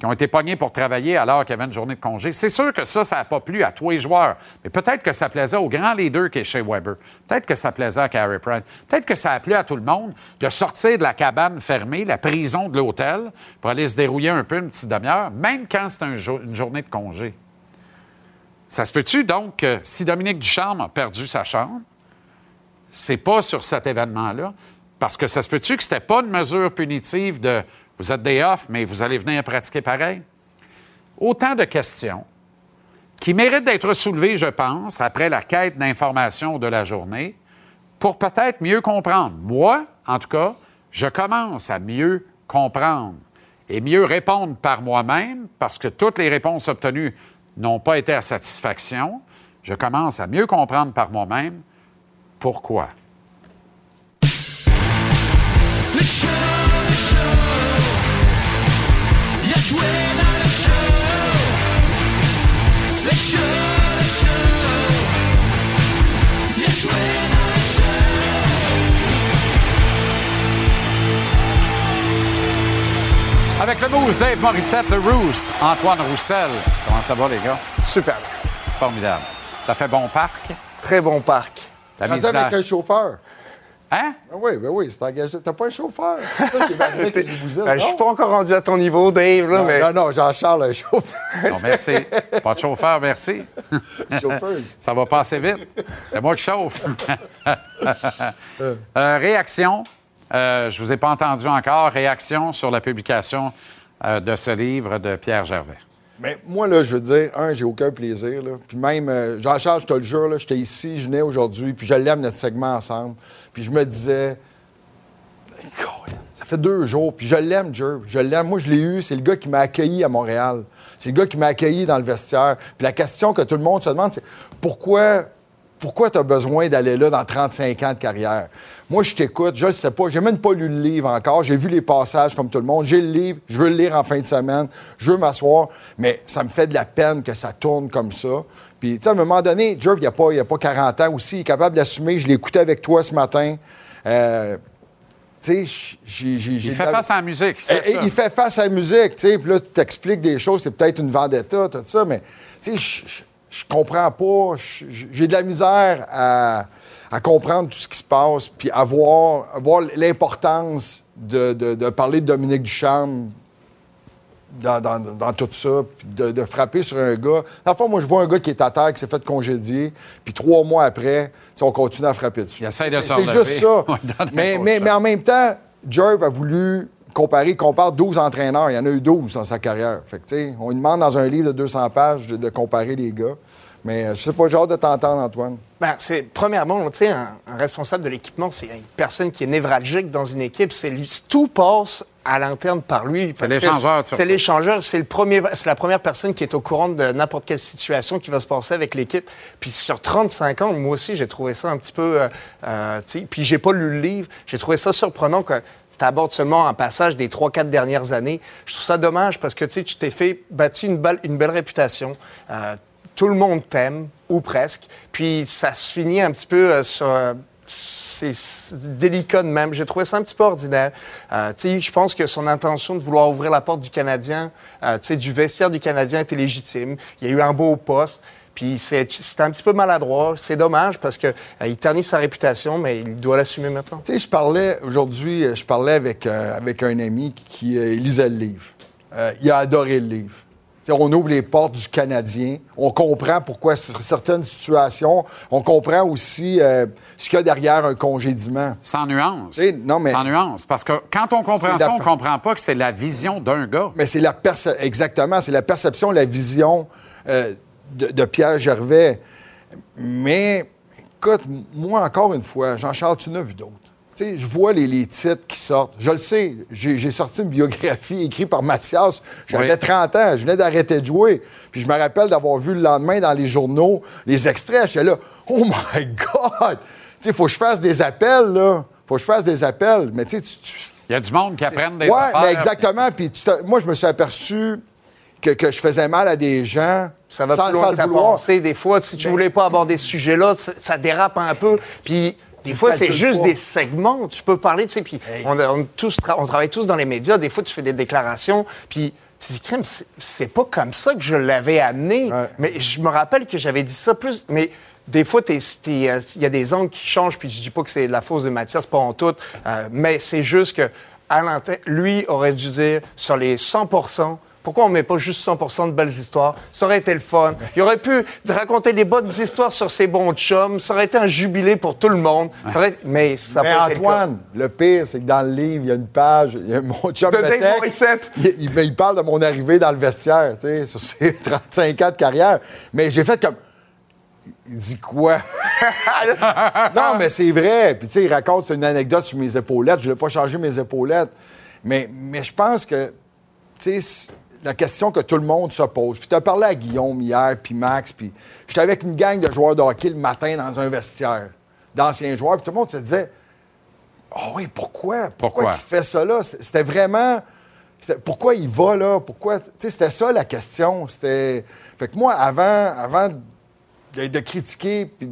qui ont été pognés pour travailler alors qu'il y avait une journée de congé. C'est sûr que ça, ça n'a pas plu à tous les joueurs. Mais peut-être que ça plaisait au grand leader qui est chez Weber. Peut-être que ça plaisait à Carey Price. Peut-être que ça a plu à tout le monde de sortir de la cabane fermée, la prison de l'hôtel, pour aller se dérouiller un peu une petite demi-heure, même quand c'est une journée de congé. Ça se peut-tu donc que si Dominique Ducharme a perdu sa chambre, c'est pas sur cet événement-là, parce que ça se peut-tu que c'était pas une mesure punitive de vous êtes des off, mais vous allez venir pratiquer pareil. Autant de questions qui méritent d'être soulevées, je pense, après la quête d'informations de la journée, pour peut-être mieux comprendre. Moi, en tout cas, je commence à mieux comprendre et mieux répondre par moi-même, parce que toutes les réponses obtenues n'ont pas été à satisfaction. Je commence à mieux comprendre par moi-même pourquoi? Avec le mousse, Dave Morissette, le Rousse, Antoine Roussel. Comment ça va, les gars? Super. formidable. T'as fait bon parc? Très bon parc. T'as mis avec un chauffeur. Hein? Ben oui, ben oui, c'est engagé. T'as pas un chauffeur? Toi, avec Ben, je suis non? pas encore rendu à ton niveau, Dave, là, Non, mais. non, non, Jean-Charles, un chauffeur. Non, merci. Pas de chauffeur, merci. Chauffeuse. Ça va passer vite. C'est moi qui chauffe. Euh, réaction. Euh, je vous ai pas entendu encore. Réaction sur la publication euh, de ce livre de Pierre Gervais. Mais moi, là, je veux dire, un, j'ai aucun plaisir. Là. Puis même, euh, Jean-Charles, je te le jure, là, j'étais ici, je venais aujourd'hui, puis je l'aime, notre segment ensemble. Puis je me disais, ça fait deux jours, puis je l'aime, Jerv. Je l'aime. Moi, je l'ai eu. C'est le gars qui m'a accueilli à Montréal. C'est le gars qui m'a accueilli dans le vestiaire. Puis la question que tout le monde se demande, c'est pourquoi. Pourquoi tu as besoin d'aller là dans 35 ans de carrière? Moi, je t'écoute, je le sais pas. J'ai même pas lu le livre encore. J'ai vu les passages comme tout le monde. J'ai le livre, je veux le lire en fin de semaine. Je veux m'asseoir. Mais ça me fait de la peine que ça tourne comme ça. Puis, tu sais, à un moment donné, Jerv, il n'y a, pas- y a pas 40 ans aussi. Il est capable d'assumer. Je l'ai écouté avec toi ce matin. Euh, tu sais, j'ai. j'ai- j'ai Il fait la- face à la musique, c'est Eh, eh, ça. Il fait face à la musique, tu sais. Puis là, tu t'expliques des choses, c'est peut-être une vendetta, tout ça, mais, tu sais, je- comprends pas. J'ai de la misère à, à comprendre tout ce qui se passe, puis à voir, voir l'importance de, de- de parler de Dominique Ducharme dans, dans- dans tout ça, puis de, de frapper sur un gars. Dans le fond, moi, je vois un gars qui est à terre, qui s'est fait congédier, puis trois mois après, on continue à frapper dessus. Il essaie de C'est- C'est juste ça. Mais, mais, mais en même temps, Jerv a voulu comparer, il compare 12 entraîneurs. Il y en a eu 12 dans sa carrière. Fait que, on lui demande dans un livre de 200 pages de, de comparer les gars. Mais euh, je sais pas, j'ai hâte de t'entendre, Antoine. Ben, c'est premièrement, tu sais, un, un responsable de l'équipement, c'est une personne qui est névralgique dans une équipe. C'est lui- tout passe à l'interne par lui. que l'échangeur. C'est l'échangeur. C'est le premier, c'est la première personne qui est au courant de n'importe quelle situation qui va se passer avec l'équipe. Puis sur 35 ans, moi aussi, j'ai trouvé ça un petit peu, euh, euh, puis j'ai pas lu le livre. J'ai trouvé ça surprenant que tu abordes seulement un passage des 3-4 dernières années. Je trouve ça dommage parce que tu sais, tu t'es fait bâti une, une belle réputation. Euh, tout le monde t'aime, ou presque. Puis ça se finit un petit peu euh, euh, c'est délicat de même. J'ai trouvé ça un petit peu ordinaire. Euh, je pense que son intention de vouloir ouvrir la porte du Canadien, euh, du vestiaire du Canadien était légitime. Il y a eu un beau poste. Puis c'est- un petit peu maladroit. C'est dommage parce qu'il il ternit sa réputation, mais il doit l'assumer maintenant. Tu sais, je parlais aujourd'hui, euh, avec, euh, avec un ami qui euh, lisait le livre. Euh, il a adoré le livre. On ouvre les portes du Canadien. On comprend pourquoi certaines situations. On comprend aussi euh, ce qu'il y a derrière un congédiement. Sans nuance. Non, mais- Sans nuance. Parce que quand on comprend ça, la- on comprend pas que c'est la vision d'un gars. Mais c'est la perce- exactement, c'est la perception, la vision euh, de, de Pierre Gervais. Mais écoute, moi encore une fois, Jean-Charles, tu en as vu d'autres. Tu sais, je vois les, les titres qui sortent. Je le sais, j'ai sorti une biographie écrite par Mathias. J'avais Oui. 30 ans, je venais d'arrêter de jouer. Puis je me rappelle d'avoir vu le lendemain dans les journaux les extraits. J'étais là, oh my God! Tu sais, il faut que je fasse des appels, là. faut que je fasse des appels. Mais tu sais, tu- Il y a du monde qui apprennent des oui, affaires. mais exactement. Puis moi, je me suis aperçu que, que je faisais mal à des gens Ça va sans, plus loin sans que le ta vouloir. pensée. Des fois, si tu voulais pas aborder ce sujet-là, ça, ça dérape un peu. Puis des fois, c'est juste des segments. Tu peux parler, tu sais. Puis on, on tous tra- on travaille tous dans les médias. Des fois, tu fais des déclarations. Puis tu dis, crème, c'est- pas comme ça que je l'avais amené. Ouais. Mais je me rappelle que j'avais dit ça plus. Mais des fois, euh, il y a des angles qui changent. Puis je dis pas que c'est de la fausse de Mathias, pas en tout. Euh, mais c'est juste que à lui aurait dû dire sur les 100 pourquoi on met pas juste 100% de belles histoires? Ça aurait été le fun. Il aurait pu raconter des bonnes histoires sur ses bons chums. Ça aurait été un jubilé pour tout le monde. Ça aurait- Mais ça Mais le. Antoine, le pire, c'est que dans le livre, il y a une page, il y a mon chum De me texte, il, il- mais il parle de mon arrivée dans le vestiaire, tu sais, sur ses 35 ans de carrière. Mais j'ai fait comme... Il dit quoi? non, mais c'est vrai. Puis, tu sais, il raconte une anecdote sur mes épaulettes. Je ne l'ai pas changé mes épaulettes. Mais, mais je pense que, tu sais, la question que tout le monde se pose. Puis, tu as parlé à Guillaume hier, puis Max, puis j'étais avec une gang de joueurs de hockey le matin dans un vestiaire, d'anciens joueurs, puis tout le monde se disait, oh oui, pourquoi? Pourquoi, Pourquoi? il fait ça là? C'était vraiment. Pourquoi il va là? Pourquoi? Tu sais, c'était ça la question. C'était. Fait que moi, avant, avant de, de critiquer, puis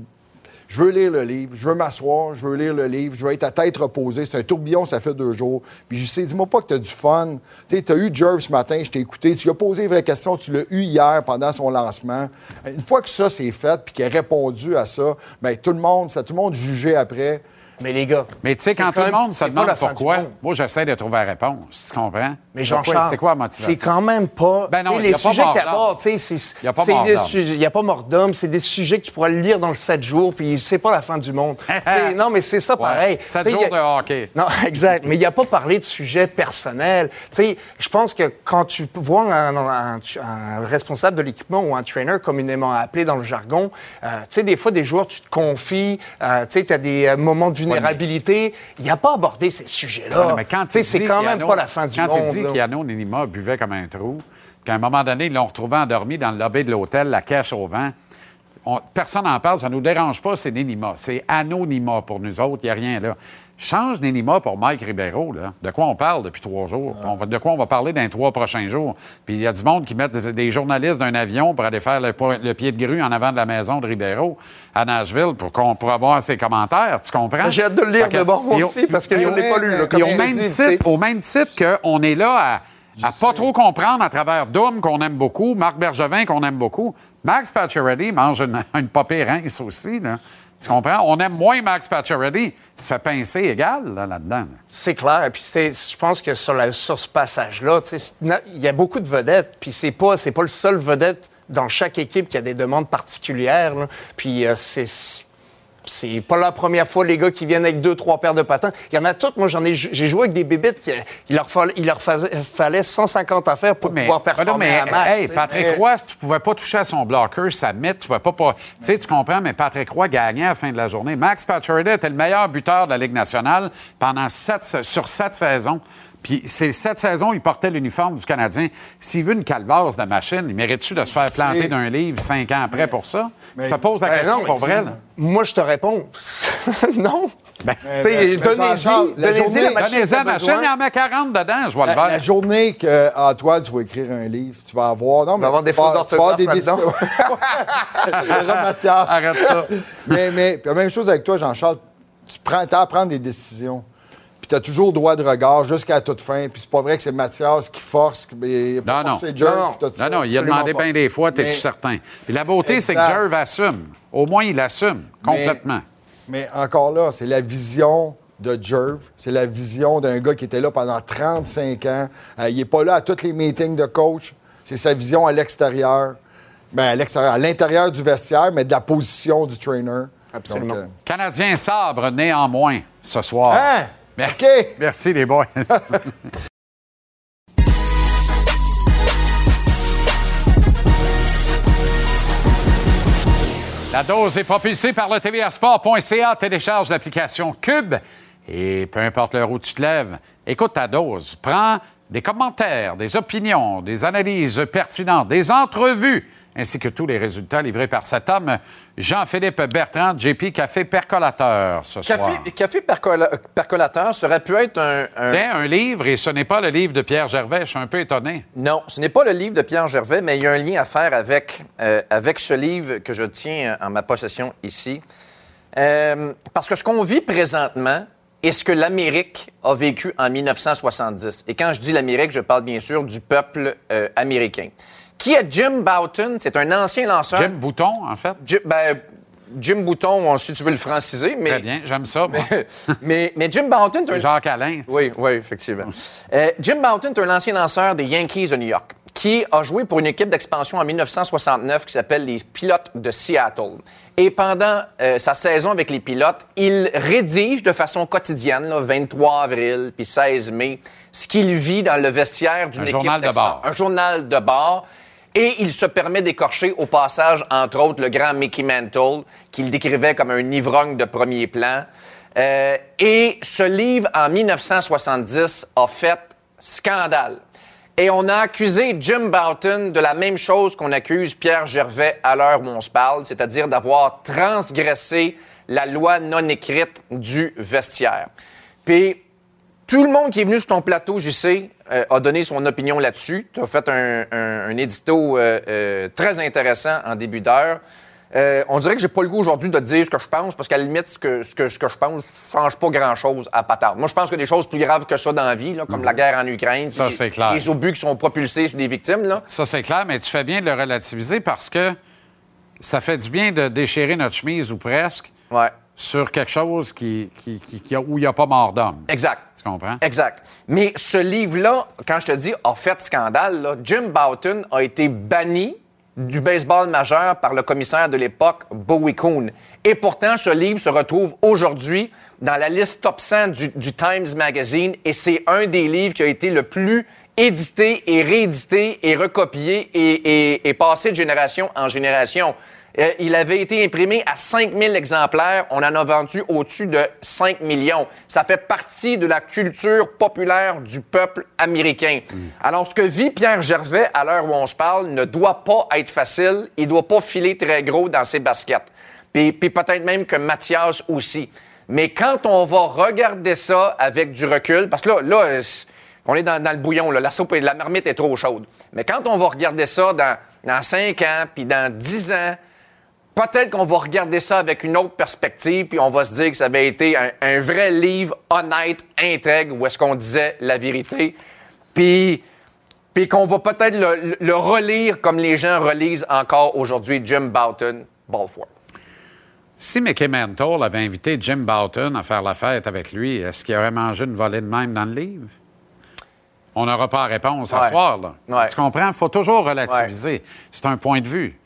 Je veux lire le livre, je veux m'asseoir, je veux lire le livre, je veux être à tête reposée. C'est un tourbillon, ça fait deux jours. Puis je sais, dis-moi pas que tu du fun. Tu sais, tu eu Jerv ce matin, je t'ai écouté, tu lui as posé une vraie question, tu l'as eu hier pendant son lancement. Une fois que ça c'est fait, puis qu'il a répondu à ça, bien, tout le monde, ça tout le monde jugé après. Mais les gars. Mais tu sais, quand tout le monde se demande pourquoi, moi, j'essaie de trouver la réponse. Tu comprends? Mais Jean-Charles. C'est quoi la motivation? C'est quand même pas. Ben non, les a sujets qu'il aborde, tu sais, a Il n'y a pas mort d'homme, c'est des sujets que tu pourras lire dans le 7 jours, puis c'est pas la fin du monde. Non, mais c'est ça pareil. Ouais, sept Tu sais, jours y a- de hockey. Non, exact. Mais il n'a pas parlé de sujets personnels. Tu sais, je pense que quand tu vois un, un- un responsable de l'équipement ou un trainer communément appelé dans le jargon, euh, tu sais, des fois, des joueurs, tu te confies, euh, tu sais, tu as des euh, moments de vulnérabilité. Il n'a pas abordé ces sujets-là. Quand c'est dit quand même pas la fin du quand monde. il dit qu'Yano buvait comme un trou, qu'à un moment donné, ils l'ont retrouvé endormi dans le lobby de l'hôtel, la cache au vent. On- personne n'en parle, ça ne nous dérange pas, c'est Nenima. C'est anonymat pour nous autres, il n'y a rien là. Change Nenima pour Mike Ribeiro, là. De quoi on parle depuis trois jours? On va- de quoi on va parler dans les trois prochains jours? Puis il y a du monde qui met des journalistes d'un avion pour aller faire le, le pied de grue en avant de la maison de Ribeiro à Nashville pour, qu'on, pour avoir ses commentaires. Tu comprends? J'ai hâte de le lire de moi au- aussi, parce que je ne l'ai pas lu. là, comme puis au même, titre, au même titre qu'on est là à, à pas trop comprendre à travers Doom, qu'on aime beaucoup, Marc Bergevin, qu'on aime beaucoup. Max Pacioretty mange une, une aussi, là. Tu comprends? On aime moins Max Pacioretty. Il se fait pincer égal, là, là-dedans. là. C'est clair. Puis, je pense que sur, sur ce passage-là, il y a beaucoup de vedettes. Puis, c'est pas, pas le seul vedette dans chaque équipe qui a des demandes particulières. là. Puis, euh, c'est. C'est pas la première fois, les gars, qui viennent avec deux, trois paires de patins. Il y en a toutes. Moi, j'en ai, j'ai joué avec des bébites qui, il leur, fallait, il leur fallait 150 affaires pour Mais, pouvoir performer mais, match. hey. Patrick Roy, si tu pouvais pas toucher à son bloqueur, ça met, tu pouvais pas. pas tu sais, tu comprends, mais Patrick Roy gagnait à la fin de la journée. Max Pacioretty était le meilleur buteur de la Ligue nationale pendant sept, sur sept saisons. Puis ces sept saisons, il portait l'uniforme du Canadien. S'il veut une calvasse de machine, il mérite-tu de se faire planter C'est- d'un livre cinq ans après pour ça? Mais- je te pose la Ben question non, pour mais vrai. là. Moi, je te réponds. non. Ben, mais donnez-y Jean-Charles, la donnez-y journée- la machine. Donnez-en t'as la machine, il en met 40 dedans, je vois le La, la verre. journée que Antoine, tu vas écrire un livre, tu vas avoir. Non, mais avoir des tu vas- fautes tu vas avoir des d'orthographe décisions. Il y aura Mathias. Arrête ça. mais, mais puis la même chose avec toi, Jean-Charles. Tu prends as à prendre des décisions. Puis tu as toujours droit de regard jusqu'à la toute fin. Puis c'est pas vrai que c'est Mathias qui force. Mais il a pas Non, non. forcé Non, non. ça. Il a demandé pas. bien des fois, t'es-tu certain? Puis la beauté, c'est que. Jerv assume. Au moins, il assume complètement. Mais encore là, c'est la vision de Jerv. C'est la vision d'un gars qui était là pendant 35 ans. Euh, il n'est pas là à tous les meetings de coach. C'est sa vision à l'extérieur. Ben, à l'extérieur, à l'intérieur du vestiaire, mais de la position du trainer. Absolument. Donc, euh, Canadien sabre néanmoins ce soir. Hein? Mer- OK. Merci les boys. La dose est propulsée par le tvasport.ca. Télécharge l'application Cube et peu importe l'heure où tu te lèves, écoute ta dose. Prends des commentaires, des opinions, des analyses pertinentes, des entrevues, ainsi que tous les résultats livrés par cet homme, Jean-Philippe Bertrand, JP Café Percolateur ce soir. Café, café percola- percolateur, ça aurait pu être un. un- Tiens, un livre, et ce n'est pas le livre de Pierre Gervais. Je suis un peu étonné. Non, ce n'est pas le livre de Pierre Gervais, mais il y a un lien à faire avec, euh, avec ce livre que je tiens en ma possession ici. Euh, parce que ce qu'on vit présentement est ce que l'Amérique a vécu en 1970. Et quand je dis l'Amérique, je parle bien sûr du peuple euh, américain. Qui est Jim Bouton? C'est un ancien lanceur. Jim Bouton, en fait. Jim, ben, Jim Bouton, si tu veux le franciser, mais... Très bien, j'aime ça. moi. mais, mais Jim Bouton, c'est un- Jacques Alain. oui, oui, effectivement. Euh, Jim Bouton est un ancien lanceur des Yankees de New York qui a joué pour une équipe d'expansion en 1969 qui s'appelle les Pilotes de Seattle. Et pendant euh, sa saison avec les Pilotes, il rédige de façon quotidienne, là, 23 avril puis 16 mai, ce qu'il vit dans le vestiaire d'une Un équipe journal de bord. Un journal de bord. Et il se permet d'écorcher au passage, entre autres, le grand Mickey Mantle, qu'il décrivait comme un ivrogne de premier plan. Euh, et ce livre, en 1970, a fait scandale. Et on a accusé Jim Bouton de la même chose qu'on accuse Pierre Gervais à l'heure où on se parle, c'est-à-dire d'avoir transgressé la loi non écrite du vestiaire. Tout le monde qui est venu sur ton plateau, sais, euh, a donné son opinion là-dessus. Tu as fait un, un- un édito euh, euh, très intéressant en début d'heure. Euh, on dirait que j'ai pas le goût aujourd'hui de te dire ce que je pense, parce qu'à la limite, ce que, ce que, ce que je pense change pas grand-chose à patard. Moi, je pense que des choses plus graves que ça dans la vie, là, comme la guerre en Ukraine, Ça, c'est clair. les obus qui sont propulsés sur des victimes. Là. Ça, c'est clair, mais tu fais bien de le relativiser parce que ça fait du bien de déchirer notre chemise ou presque Ouais. Sur quelque chose qui, qui- qui- qui a- où il n'y a pas mort d'homme. Exact. Tu comprends? Exact. Mais ce livre-là, quand je te dis a fait scandale, là, Jim Boughton a été banni du baseball majeur par le commissaire de l'époque, Bowie Kuhn. Et pourtant, ce livre se retrouve aujourd'hui dans la liste top 100 du, du Times Magazine et c'est un des livres qui a été le plus édité et réédité et recopié et, et- et passé de génération en génération. Euh, il avait été imprimé à 5000 exemplaires. On en a vendu au-dessus de 5 millions. Ça fait partie de la culture populaire du peuple américain. Alors, ce que vit Pierre Gervais à l'heure où on se parle ne doit pas être facile. Il doit pas filer très gros dans ses baskets. Puis, puis peut-être même que Mathias aussi. Mais quand on va regarder ça avec du recul, parce que là, là on est dans, dans le bouillon, là, la soupe et la marmite est trop chaude. Mais quand on va regarder ça dans, dans 5 ans, puis dans 10 ans, peut-être qu'on va regarder ça avec une autre perspective, puis on va se dire que ça avait été un, un vrai livre honnête, intègre, où est-ce qu'on disait la vérité. Puis, puis qu'on va peut-être le, le relire comme les gens relisent encore aujourd'hui Jim Boughton, Balfour. Si Mickey Mantle avait invité Jim Boughton à faire la fête avec lui, est-ce qu'il aurait mangé une volée de même dans le livre? On n'aura pas la réponse à ce soir, là. Ouais. Tu comprends? Il faut toujours relativiser. C'est un point de vue.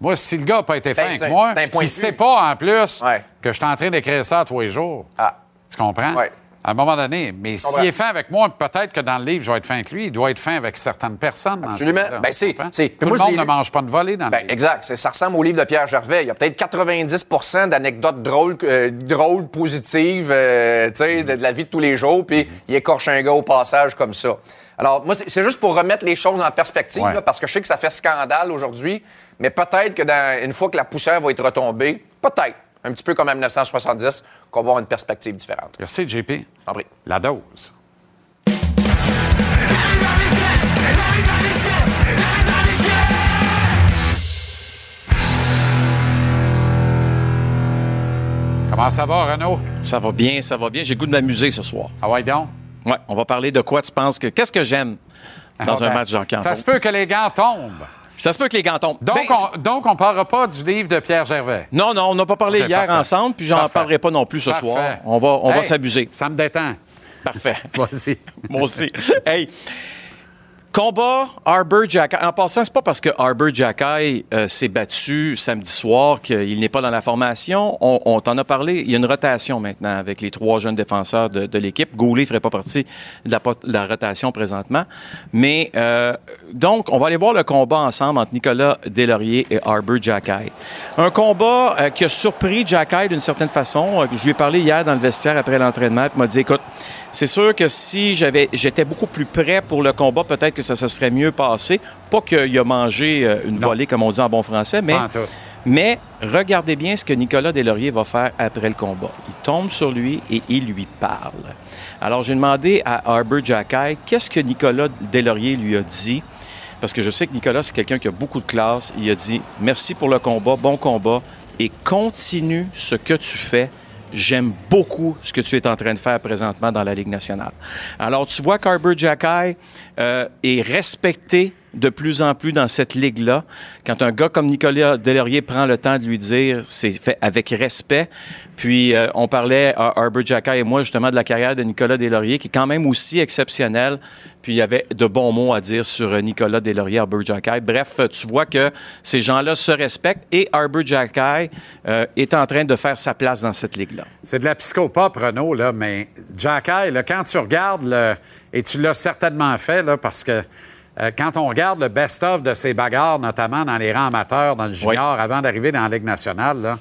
Moi, si le gars n'a pas été fin Ben, c'est avec moi, de vue. sait pas en plus Ouais. que je suis en train d'écrire ça tous les jours, Ah. tu comprends? Ouais. À un moment donné. Mais s'il est fin avec moi, peut-être que dans le livre, je vais être fin avec lui. Il doit être fin avec certaines personnes. dans Absolument. livre-là, Ben, c'est- Tout moi, le monde ne mange pas de volée dans le Ben, livre. exact. Ça ressemble au livre de Pierre Gervais. Il y a peut-être 90% d'anecdotes drôles, euh, drôles positives, euh, tu sais, de, de la vie de tous les jours, puis il écorche un gars au passage comme ça. Alors, moi, c'est juste pour remettre les choses en perspective, Ouais. là, parce que je sais que ça fait scandale aujourd'hui, mais peut-être que dans, une fois que la poussière va être retombée, peut-être, un petit peu comme en 1970, qu'on va avoir une perspective différente. Merci, JP. En prie. La dose. Comment ça va, Renaud? Ça va bien, ça va bien. J'ai le goût de m'amuser ce soir. Ah ouais, donc? Ouais, on va parler de quoi tu penses que. Qu'est-ce que j'aime dans Ah, un ben, match jean Ça se peut que les gants tombent. Ça se peut que les gants tombent. Donc, Ben, on, donc, on parlera pas du livre de Pierre Gervais. Non, non, on n'a pas parlé hier parfait. ensemble, puis j'en parlerai pas non plus ce Parfait. soir. On va, on va s'abuser. Ça me détend. Parfait. Vas-y. Moi aussi. hey, combat Arbor Jackay. En passant, c'est pas parce que Arbor Jackay euh, s'est battu samedi soir qu'il n'est pas dans la formation. On, on t'en a parlé. Il y a une rotation maintenant avec les trois jeunes défenseurs de, de l'équipe. Goulet ne ferait pas partie de la, de la rotation présentement. Mais euh, donc, on va aller voir le combat ensemble entre Nicolas Delaurier et Arbor Jackay. Un combat euh, qui a surpris Jackay d'une certaine façon. Euh, Je lui ai parlé hier dans le vestiaire après l'entraînement. Il m'a dit, écoute, c'est sûr que si j'avais, j'étais beaucoup plus prêt pour le combat, peut-être que ça se serait mieux passé. Pas qu'il a mangé euh, une volée, comme on dit en bon français, mais, regardez bien ce que Nicolas Delaurier va faire après le combat. Il tombe sur lui et il lui parle. Alors, j'ai demandé à Arbor Jackay qu'est-ce que Nicolas Delaurier lui a dit? Parce que je sais que Nicolas, c'est quelqu'un qui a beaucoup de classe. Il a dit merci pour le combat, bon combat, et continue ce que tu fais. J'aime beaucoup ce que tu es en train de faire présentement dans la Ligue nationale. Alors, tu vois qu'Arbor Jackay euh, est respecté de plus en plus dans cette ligue-là. Quand un gars comme Nicolas Delaurier prend le temps de lui dire, c'est fait avec respect. Puis, euh, on parlait, Ar- Arbor Jackay et moi, justement, de la carrière de Nicolas Delaurier, qui est quand même aussi exceptionnelle. Puis, il y avait de bons mots à dire sur euh, Nicolas Delaurier, Arbor Jackay. Bref, euh, tu vois que ces gens-là se respectent et Arbor Jackay euh, est en train de faire sa place dans cette ligue-là. C'est de la psychopop, Renaud, là, mais Jacky, là, quand tu regardes, et tu l'as certainement fait, là, parce que euh, quand on regarde le best-of de ces bagarres, notamment dans les rangs amateurs, dans le junior, avant d'arriver dans la Ligue nationale, là,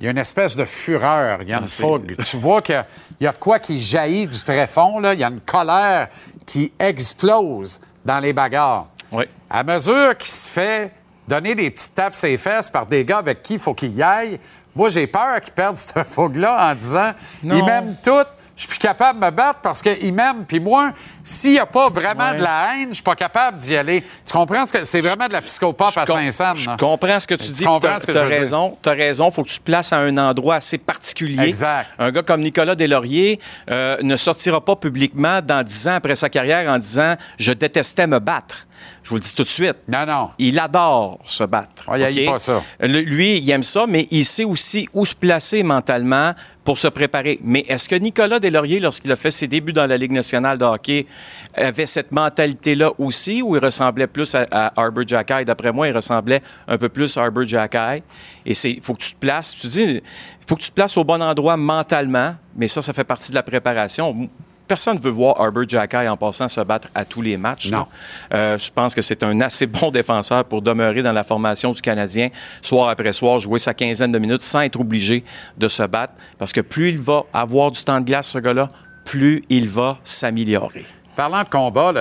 il y a une espèce de fureur, il y a une fougue. tu vois qu'il y a- il y a de quoi qui jaillit du tréfonds, là, il y a une colère qui explose dans les bagarres. Oui. À mesure qu'il se fait donner des petites tapes ses fesses par des gars avec qui il faut qu'il y aille, moi, j'ai peur qu'il perde cette fougue-là en disant Non. ils m'aiment tous, je suis plus capable de me battre parce qu'il m'aime. Puis moi, s'il n'y a pas vraiment de la haine, je suis pas capable d'y aller. Tu comprends ce que c'est vraiment de la psychopathe à Saint-Saëns? Je comprends ce que tu dis. Tu as, raison. Tu as raison. faut que tu te places à un endroit assez particulier. Exact. Un gars comme Nicolas Deslauriers euh, ne sortira pas publiquement dans dix ans après sa carrière en disant je détestais me battre. Je vous le dis tout de suite. Non, non. Il adore se battre. okay? pas ça. Lui, il aime ça, mais il sait aussi où se placer mentalement pour se préparer. Mais est-ce que Nicolas Deslauriers, lorsqu'il a fait ses débuts dans la Ligue nationale de hockey, avait cette mentalité-là aussi, ou il ressemblait plus à, Arbor Jacky? D'après moi, il ressemblait un peu plus à Arbor Jacky. Et il faut que tu te places, tu dis, il faut que tu te places au bon endroit mentalement, mais ça, ça fait partie de la préparation personne ne veut voir Arbor Jacky en passant se battre à tous les matchs. Non. Euh, je pense que c'est un assez bon défenseur pour demeurer dans la formation du Canadien, soir après soir, jouer sa quinzaine de minutes sans être obligé de se battre. Parce que plus il va avoir du temps de glace, ce gars-là, plus il va s'améliorer. Parlant de combat,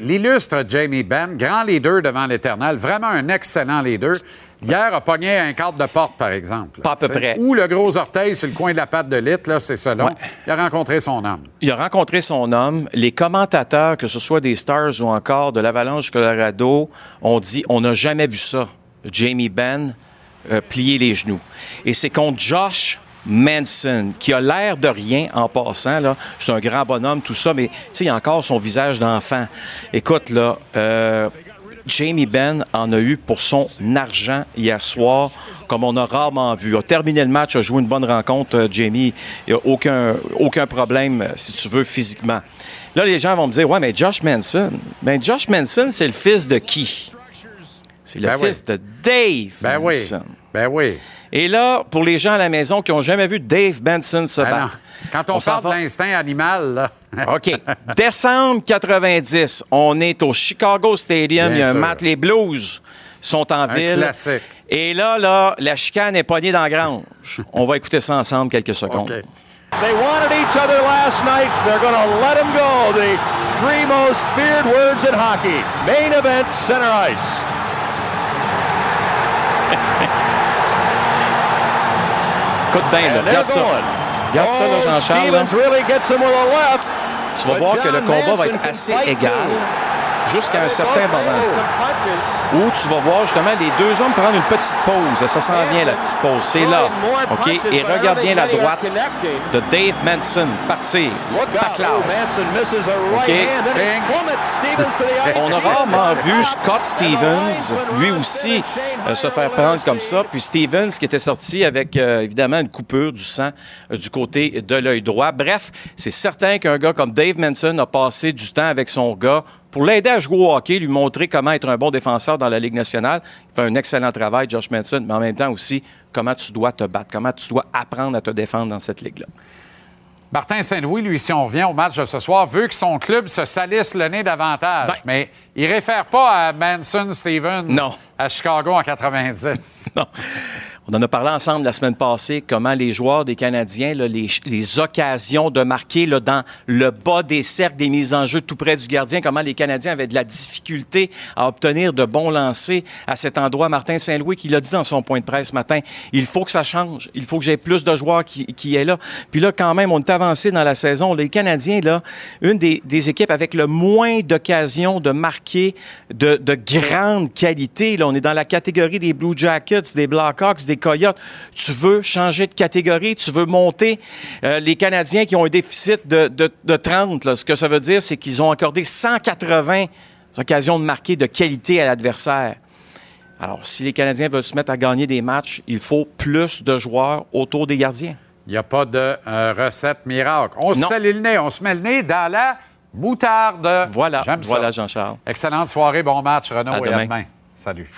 l'illustre Jamie Benn, grand leader devant l'Éternel, vraiment un excellent leader. Hier, a pogné un cadre de porte, par exemple. Pas à peu près. Ou le gros orteil sur le coin de la patte de litre, là, c'est selon. Il a rencontré son homme. Il a rencontré son homme. Les commentateurs, que ce soit des Stars ou encore de l'Avalanche Colorado, ont dit on n'a jamais vu ça. Jamie Benn euh, plier les genoux. Et c'est contre Josh Manson, qui a l'air de rien en passant. Là. C'est un grand bonhomme, tout ça, mais il a encore son visage d'enfant. Écoute, là, euh, Jamie Benn en a eu pour son argent hier soir, comme on a rarement vu. Il a terminé le match, a joué une bonne rencontre, euh, Jamie. Il n'y a aucun, aucun problème, euh, si tu veux, physiquement. Là, les gens vont me dire, ouais, mais Josh Manson. Ben, Josh Manson, c'est le fils de qui? C'est le ben fils de Dave ben Manson. Oui. Ben oui. Et là, pour les gens à la maison qui n'ont jamais vu Dave Benson se ben battre. Quand on, parle de l'instinct animal, là. OK. Décembre 90, on est au Chicago Stadium. il y a un match. Les Blues sont en un ville. Classique. Et là, là, la chicane est poignée dans la grange. on va écouter ça ensemble quelques secondes. Okay. They wanted each other last night. They're going to let them go. The three most feared words in hockey. Main event, center ice. Écoute bien, là, regarde ça. Regarde ça, là, Jean-Charles. Tu vas voir que le combat va être assez égal jusqu'à un certain moment où tu vas voir justement les deux hommes prendre une petite pause. Ça s'en vient, la petite pause. C'est là. OK? Et regarde bien la droite de Dave Manson partir. Pacloud. OK? On a rarement vu Scott Stevens, lui aussi, euh, se faire prendre comme ça. Puis Stevens qui était sorti avec, euh, évidemment, une coupure du sang euh, du côté de l'œil droit. Bref, c'est certain qu'un gars comme Dave Manson a passé du temps avec son gars pour l'aider à jouer au hockey, lui montrer comment être un bon défenseur dans la Ligue nationale. Il fait un excellent travail, Josh Manson, mais en même temps aussi comment tu dois te battre, comment tu dois apprendre à te défendre dans cette ligue-là. Martin Saint-Louis, lui, si on revient au match de ce soir, veut que son club se salisse le nez davantage. Ben- mais il réfère pas à Manson Stevens à Chicago en 90. Non. On en a parlé ensemble la semaine passée, comment les joueurs des Canadiens, les, occasions de marquer là, dans le bas des cercles, des mises en jeu tout près du gardien, comment les Canadiens avaient de la difficulté à obtenir de bons lancers à cet endroit. Martin Saint-Louis qui l'a dit dans son point de presse ce matin, il faut que ça change. Il faut que j'ai plus de joueurs qui, est là. Puis là, quand même, on est avancé dans la saison. Les Canadiens, là, une des, équipes avec le moins d'occasions de marquer de, de grande qualité. On est dans la catégorie des Blue Jackets, des Blackhawks, des Coyotes. Tu veux changer de catégorie, tu veux monter. Euh, les Canadiens qui ont un déficit de, de, 30, ce que ça veut dire, c'est qu'ils ont accordé 180 occasions de marquer de qualité à l'adversaire. Alors, si les Canadiens veulent se mettre à gagner des matchs, il faut plus de joueurs autour des gardiens. Il n'y a pas de euh, recette miracle. On se le nez, on se met le nez dans la moutarde. Voilà, voilà Jean-Charles. Excellente soirée, bon match, Renaud, et à demain. Salut.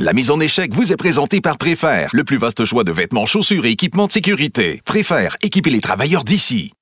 La mise en échec vous est présentée par Préfère, le plus vaste choix de vêtements, chaussures et équipements de sécurité. Préfère, équiper les travailleurs d'ici.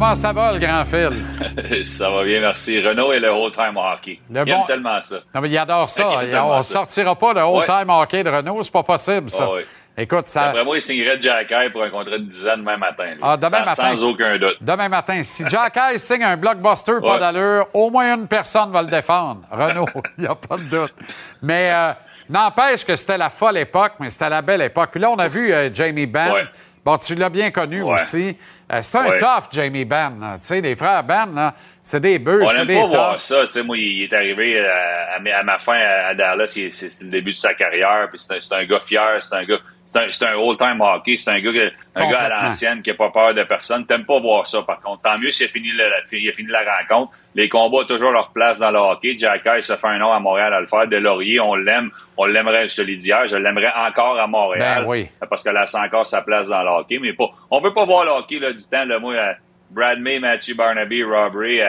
Comment ça va, le grand Phil? ça va bien, merci. Renault et le old-time hockey. Le il aime tellement ça. Non, mais il adore ça. on ne sortira pas le old-time hockey de Renault, c'est pas possible, ça. Ah Écoute, ça. D'après moi, il signerait Jack pour un contrat de 10 ans demain matin. Ah, demain sans, matin. Sans aucun doute. Demain matin. Si Jack signe un blockbuster pas d'allure, au moins une personne va le défendre. Renault, il n'y a pas de doute. Mais euh, n'empêche que c'était la folle époque, mais c'était la belle époque. Puis là, on a vu euh, Jamie Benn. Bon, tu l'as bien connu aussi. Euh, c'est un tough, Jamie Benn. Tu sais, les frères Benn, c'est des bœufs, c'est des pas voir ça. Tu sais, moi, il est arrivé à, à, ma fin à, Dallas. C'est le début de sa carrière. Puis c'est un, un, gars fier. C'est un gars c'est un, un old-time hockey. C'est un gars, un gars à l'ancienne qui n'a pas peur de personne. T'aimes pas voir ça, par contre. Tant mieux s'il a fini, la, il a fini la rencontre. Les combats ont toujours leur place dans le hockey. Jack se fait un nom à Montréal à le faire. De Laurier, on l'aime. On l'aimerait, je te l'ai dit hier, je l'aimerais encore à Montréal. Ben oui. Parce que là, c'est encore sa place dans le hockey. Mais pas, on veut pas voir le hockey là, du temps. Là, moi, euh, Brad May, Matthew Barnaby, Robbery,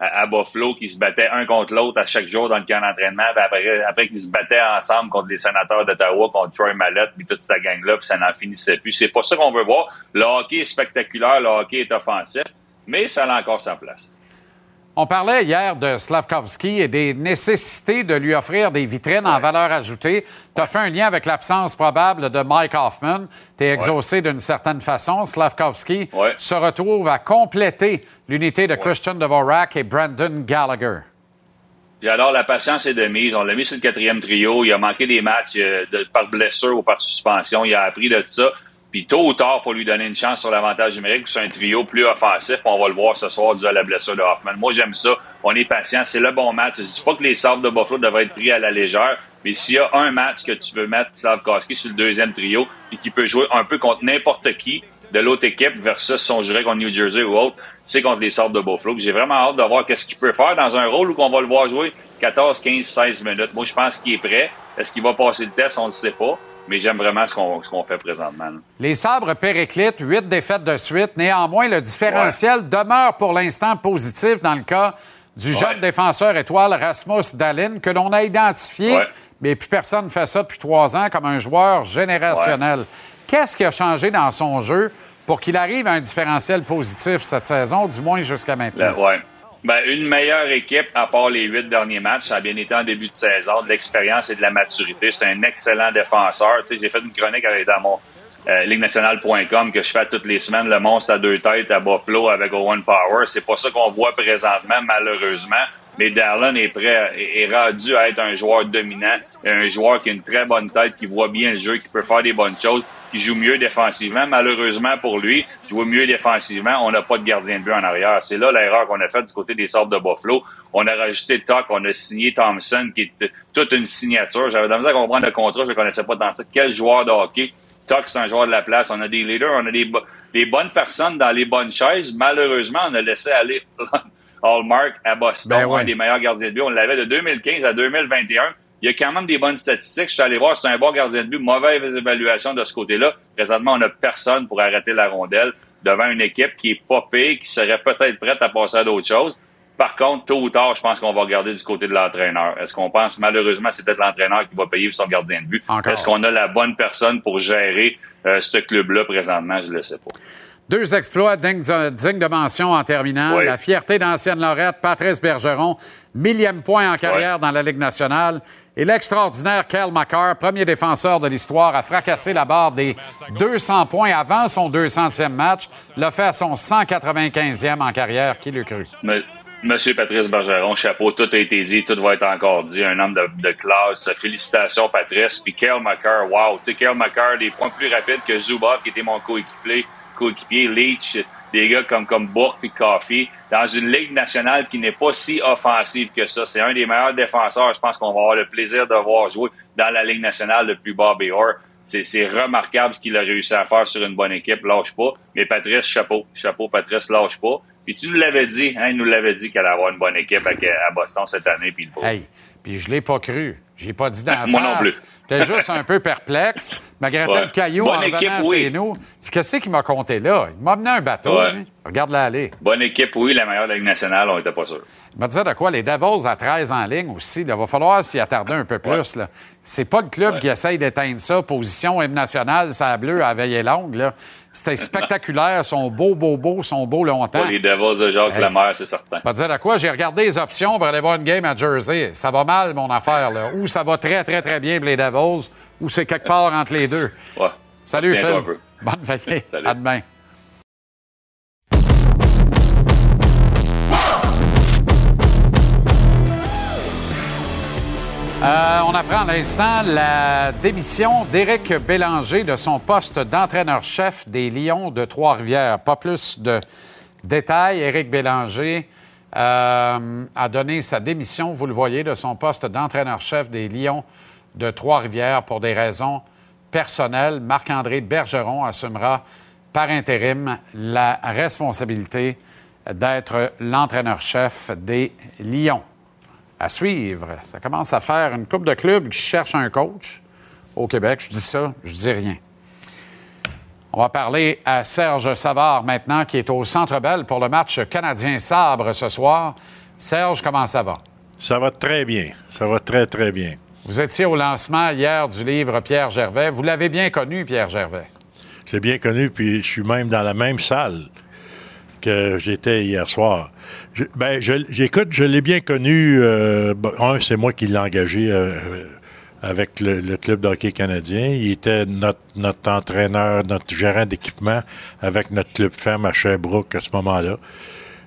à, Buffalo qui se battaient un contre l'autre à chaque jour dans le camp d'entraînement. Après, après qu'ils se battaient ensemble contre les sénateurs d'Ottawa, contre Troy Mallette, puis toute cette gang-là, puis ça n'en finissait plus. C'est pas ça qu'on veut voir. Le hockey est spectaculaire, le hockey est offensif, mais ça a encore sa place. On parlait hier de Slavkovski et des nécessités de lui offrir des vitrines en valeur ajoutée. Tu as fait un lien avec l'absence probable de Mike Hoffman. Tu es exaucé d'une certaine façon. Slavkovski se retrouve à compléter l'unité de Christian Dvorak et Brandon Gallagher. Puis alors, la patience est de mise. On l'a mis sur le quatrième trio. Il a manqué des matchs euh, par blessure ou par suspension. Il a appris de ça. Tôt ou tard, il faut lui donner une chance sur l'avantage numérique. C'est un trio plus offensif. On va le voir ce soir dû à la blessure de Hoffman. Moi, j'aime ça. On est patient. C'est le bon match. Je dis pas que les sables de Buffalo devraient être pris à la légère, mais s'il y a un match que tu veux mettre Slavkowski sur le deuxième trio, puis qui peut jouer un peu contre n'importe qui de l'autre équipe versus son juré contre New Jersey ou autre, c'est contre les sables de Buffalo. J'ai vraiment hâte de voir qu'est-ce qu'il peut faire dans un rôle où on va le voir jouer 14, 15, 16 minutes. Moi, je pense qu'il est prêt. Est-ce qu'il va passer le test? On ne le sait pas mais j'aime vraiment ce qu'on fait présentement. Les sabres périclites, huit défaites de suite. Néanmoins, le différentiel demeure pour l'instant positif dans le cas du jeune défenseur étoile Rasmus Dallin, que l'on a identifié, mais plus personne ne fait ça depuis trois ans, comme un joueur générationnel. Qu'est-ce qui a changé dans son jeu pour qu'il arrive à un différentiel positif cette saison, du moins jusqu'à maintenant? Ben, une meilleure équipe, à part les huit derniers matchs, ça a bien été en début de saison, de l'expérience et de la maturité. C'est un excellent défenseur. Tu sais, j'ai fait une chronique avec dans mon euh, que je fais toutes les semaines, le monstre à deux têtes à Buffalo avec Owen Power. C'est pas ça qu'on voit présentement, malheureusement. Mais Darlon est prêt, est rendu à être un joueur dominant, un joueur qui a une très bonne tête, qui voit bien le jeu, qui peut faire des bonnes choses qui joue mieux défensivement. Malheureusement pour lui, joue mieux défensivement, on n'a pas de gardien de but en arrière. C'est là l'erreur qu'on a faite du côté des sortes de Buffalo. On a rajouté Tuck, on a signé Thompson, qui est toute une signature. J'avais de la misère à comprendre le contrat, je ne connaissais pas dans ça. Quel joueur de hockey? Tuck, c'est un joueur de la place. On a des leaders, on a des, des bonnes personnes dans les bonnes chaises. Malheureusement, on a laissé aller Hallmark à Boston, ben un des meilleurs gardiens de but. On l'avait de 2015 à 2021 il y a quand même des bonnes statistiques. Je suis allé voir, c'est un bon gardien de but, mauvaise évaluation de ce côté-là. Présentement, on n'a personne pour arrêter la rondelle devant une équipe qui est pas qui serait peut-être prête à passer à d'autres choses. Par contre, tôt ou tard, je pense qu'on va regarder du côté de l'entraîneur. Est-ce qu'on pense, malheureusement, c'est peut-être l'entraîneur qui va payer son gardien de but? Est-ce qu'on a la bonne personne pour gérer euh, ce club-là présentement? Je ne le sais pas. Deux exploits dignes de mention en terminant. La fierté d'ancienne Lorette, Patrice Bergeron, millième point en carrière dans la Ligue nationale. Et l'extraordinaire Kel McCarr, premier défenseur de l'histoire, a fracassé la barre des 200 points avant son 200e match, l'a fait à son 195e en carrière. Qui l'eût cru? Monsieur Patrice Bergeron, chapeau, tout a été dit, tout va être encore dit. Un homme de, classe. Félicitations, Patrice. Puis Kel McCarr, wow. Tu sais, Kel McCarr, des points plus rapides que Zubov, qui était mon coéquipier, coéquipier Leach, des gars comme, comme Bourque et Coffee, dans une ligue nationale qui n'est pas si offensive que ça. C'est un des meilleurs défenseurs. Je pense qu'on va avoir le plaisir de voir jouer dans la ligue nationale depuis Bobby Orr. C'est remarquable ce qu'il a réussi à faire sur une bonne équipe. Lâche pas. Mais Patrice, chapeau. Chapeau, Patrice, lâche pas. Puis tu nous l'avais dit, hein, il nous l'avait dit qu'elle allait avoir une bonne équipe à, Boston cette année. Puis hey, puis je l'ai pas cru. J'ai pas dit d'en Moi non plus. J'étais juste un peu perplexe. Malgré ouais. le caillou en revenant chez nous. Qu'est-ce qui m'a compté là? Il m'a amené un bateau. Regarde-la aller. Bonne équipe, oui. La meilleure de la Ligue nationale, on n'était pas sûr. Je me disais de quoi, les Devils à 13 en ligne aussi, il va falloir s'y attarder un peu plus. là. C'est pas le club qui essaye d'éteindre ça. Position M nationale, ça bleu à veiller longue. là. C'était spectaculaire, sont beaux, beaux, beaux, sont beaux longtemps. Pas les Devils de Jacques Hey. Lemaire, c'est certain. Me disais de quoi, j'ai regardé les options pour aller voir une game à Jersey. Ça va mal, mon affaire. Là. Ou ça va très, très, très bien pour les Devils, ou c'est quelque part entre les deux. Ouais. Salut, Phil. un peu. Bonne veillée. Salut. À demain. Euh, on apprend à l'instant la démission d'Éric Bélanger de son poste d'entraîneur-chef des Lions de Trois-Rivières. Pas plus de détails. Éric Bélanger euh, a donné sa démission, vous le voyez, de son poste d'entraîneur-chef des Lions de Trois-Rivières pour des raisons personnelles. Marc-André Bergeron assumera par intérim la responsabilité d'être l'entraîneur-chef des Lions. À suivre, ça commence à faire une coupe de clubs qui cherchent un coach au Québec. Je dis ça, je dis rien. On va parler à Serge Savard maintenant, qui est au Centre Bell pour le match canadien-sabre ce soir. Serge, comment ça va? Ça va très bien. Ça va très, très bien. Vous étiez au lancement hier du livre Pierre Gervais. Vous l'avez bien connu, Pierre Gervais. C'est bien connu, puis je suis même dans la même salle que j'étais hier soir. Je- ben, j'écoute, je l'ai bien connu. euh, un, c'est moi qui l'ai engagé euh, avec le, club de hockey canadien. Il était notre, entraîneur, notre gérant d'équipement avec notre club ferme à Sherbrooke à ce moment-là.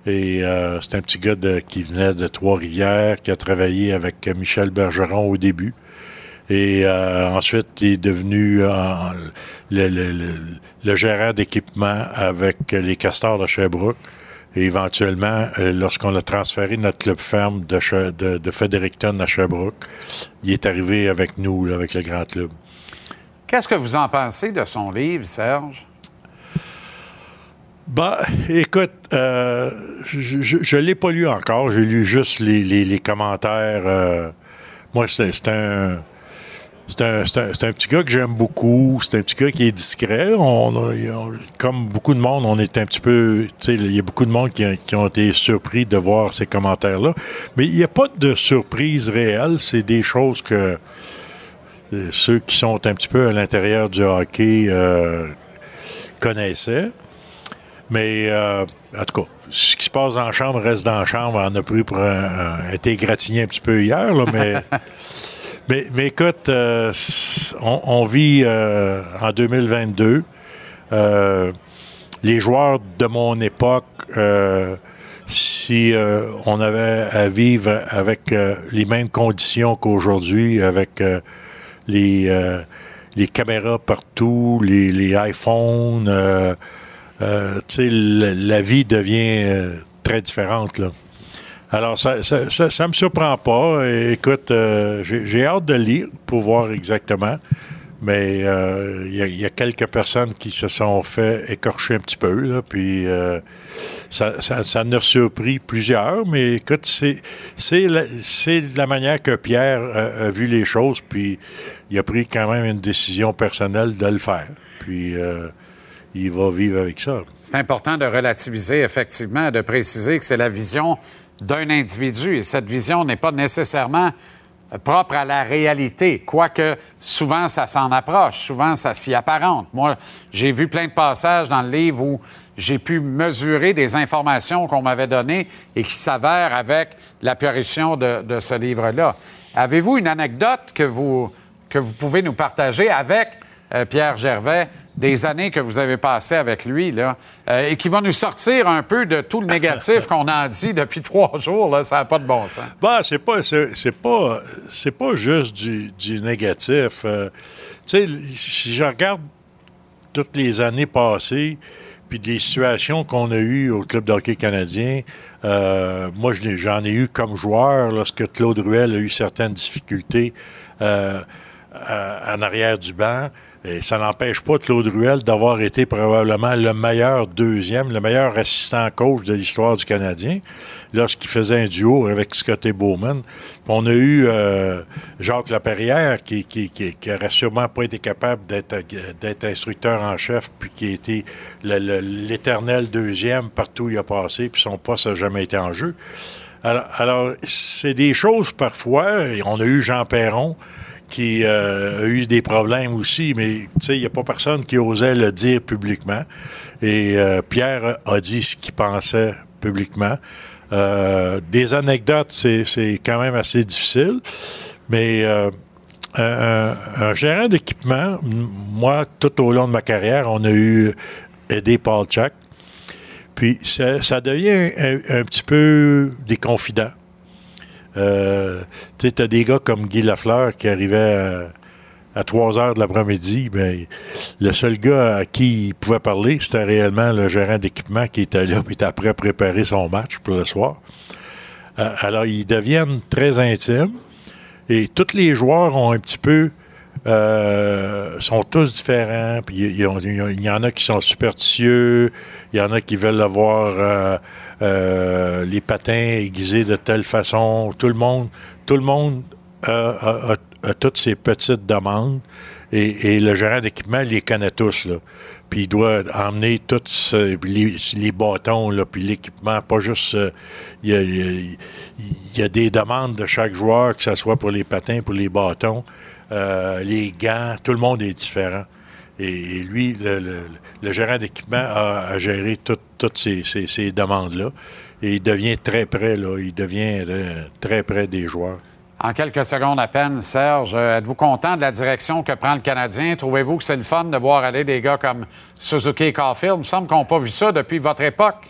Et euh, c'est un petit gars qui venait de Trois-Rivières, qui a travaillé avec Michel Bergeron au début. Et euh, ensuite, il est devenu euh, le, le- le- le gérant d'équipement avec les castors de Sherbrooke. Et éventuellement, euh, lorsqu'on l'a transféré notre club ferme de, de, de Fredericton à Sherbrooke, il est arrivé avec nous, là, avec le grand club. Qu'est-ce que vous en pensez de son livre, Serge? Bah, écoute, euh, je ne l'ai pas lu encore. J'ai lu juste les, les- les commentaires. euh, moi, c'est un. C'est un, un- un petit gars que j'aime beaucoup. C'est un petit gars qui est discret. On, comme beaucoup de monde, on est un petit peu. Il y a beaucoup de monde qui, qui ont été surpris de voir ces commentaires-là. Mais il n'y a pas de surprise réelle. C'est des choses que euh, ceux qui sont un petit peu à l'intérieur du hockey euh, connaissaient. Mais, euh, en tout cas, ce qui se passe dans la chambre reste dans la chambre. On a pris pour un- été égratigné un petit peu hier, là, mais, mais, écoute, euh, on, vit euh, en 2022. Euh, les joueurs de mon époque, si on avait à vivre avec les mêmes conditions qu'aujourd'hui, avec les, caméras partout, les, iPhones, la, la vie devient très différente. Là. Alors, ça ça, ça, me surprend pas. Écoute, euh, j'ai hâte de lire pour voir exactement. Mais euh, il y, a- quelques personnes qui se sont fait écorcher un petit peu. Là, puis euh, ça, ça, a surpris plusieurs. Mais écoute, c'est la, la manière que Pierre a, a vu les choses. Puis il a pris quand même une décision personnelle de le faire. Puis il va vivre avec ça. C'est important de relativiser, effectivement, de préciser que c'est la vision d'un individu et cette vision n'est pas nécessairement propre à la réalité, quoique souvent ça s'en approche, souvent ça s'y apparente. Moi, j'ai vu plein de passages dans le livre où j'ai pu mesurer des informations qu'on m'avait données et qui s'avèrent avec l'apparition de, de ce livre-là. Avez-vous une anecdote que vous, que vous pouvez nous partager avec euh, Pierre Gervais des années que vous avez passées avec lui, là, euh, et qui va nous sortir un peu de tout le négatif qu'on en dit depuis trois jours, là, ça n'a pas de bon sens. Bah, c'est pas, c'est, pas, c'est pas juste du, du négatif. Euh, tu sais, si je regarde toutes les années passées, puis des situations qu'on a eues au Club de hockey canadien, euh, moi, j'en ai eu comme joueur lorsque Claude Ruel a eu certaines difficultés euh, en arrière du banc. Et ça n'empêche pas Claude Ruel d'avoir été probablement le meilleur deuxième, le meilleur assistant coach de l'histoire du Canadien lorsqu'il faisait un duo avec Scotty Bowman. On a eu euh, Jacques Laperrière qui, qui, qui, qui sûrement pas été capable d'être, instructeur en chef, puis qui a été l'éternel deuxième partout où il a passé, puis son poste n'a jamais été en jeu. Alors, c'est des choses parfois. On a eu Jean Perron qui euh, a eu des problèmes aussi, mais il n'y a pas personne qui osait le dire publiquement. Et euh, Pierre a dit ce qu'il pensait publiquement. Euh, des anecdotes, c'est quand même assez difficile, mais un, gérant d'équipement, moi, tout au long de ma carrière, on a eu Eddie Chuck. Puis ça, devient un, petit peu des confidents. Euh, tu sais, as des gars comme Guy Lafleur qui arrivait à, 3 heures de l'après-midi. Ben, le seul gars à qui il pouvait parler, c'était réellement le gérant d'équipement qui était là et était après à préparer son match pour le soir. Euh, alors, ils deviennent très intimes et tous les joueurs ont un petit peu euh, sont tous différents. Puis il y, en a qui sont superstitieux, il y en a qui veulent avoir euh, euh, les patins aiguisés de telle façon. Tout le monde, tout le monde a, toutes ces petites demandes. Et, le gérant d'équipement les connaît tous. Là. Puis il doit emmener tous les, bâtons, là, puis l'équipement, pas juste... Il y, a, des demandes de chaque joueur, que ce soit pour les patins, pour les bâtons. Euh, les gants, tout le monde est différent. Et, lui, le, gérant d'équipement a, géré toutes ces, demandes-là. Et il devient très près, là. Il devient euh, très près des joueurs. En quelques secondes à peine, Serge, êtes-vous content de la direction que prend le Canadien? Trouvez-vous que c'est le fun de voir aller des gars comme Suzuki et Caulfield? Il me semble qu'on n'a pas vu ça depuis votre époque.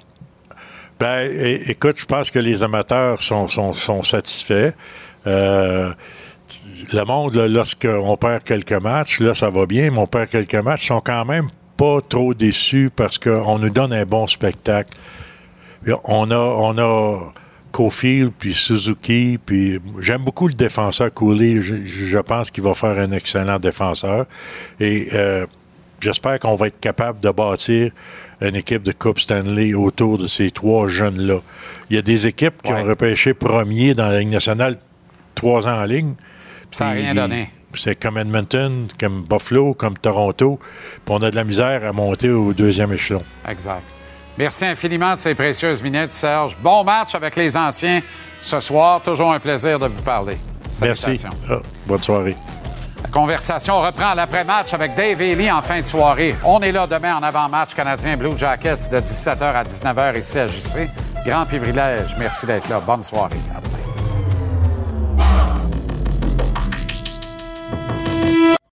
Ben, écoute, je pense que les amateurs sont, sont satisfaits. Euh, le monde, lorsqu'on perd quelques matchs, là, ça va bien, mais on perd quelques matchs, sont quand même pas trop déçus parce qu'on nous donne un bon spectacle. On a, on a Cofield, puis Suzuki, puis j'aime beaucoup le défenseur Cooley. Je, pense qu'il va faire un excellent défenseur. Et euh, j'espère qu'on va être capable de bâtir une équipe de Coupe Stanley autour de ces trois jeunes-là. Il y a des équipes qui ont repêché premier dans la Ligue nationale trois ans en ligne. Ça n'a rien donné. C'est comme Edmonton, comme Buffalo, comme Toronto. Puis on a de la misère à monter au deuxième échelon. Exact. Merci infiniment de ces précieuses minutes, Serge. Bon match avec les anciens ce soir. Toujours un plaisir de vous parler. Merci. Ah, bonne soirée. La conversation reprend l'après-match avec Dave Ely en fin de soirée. On est là demain en avant-match canadien Blue Jackets de 17h à 19h ici à JC. Grand privilège. Merci d'être là. Bonne soirée. À demain.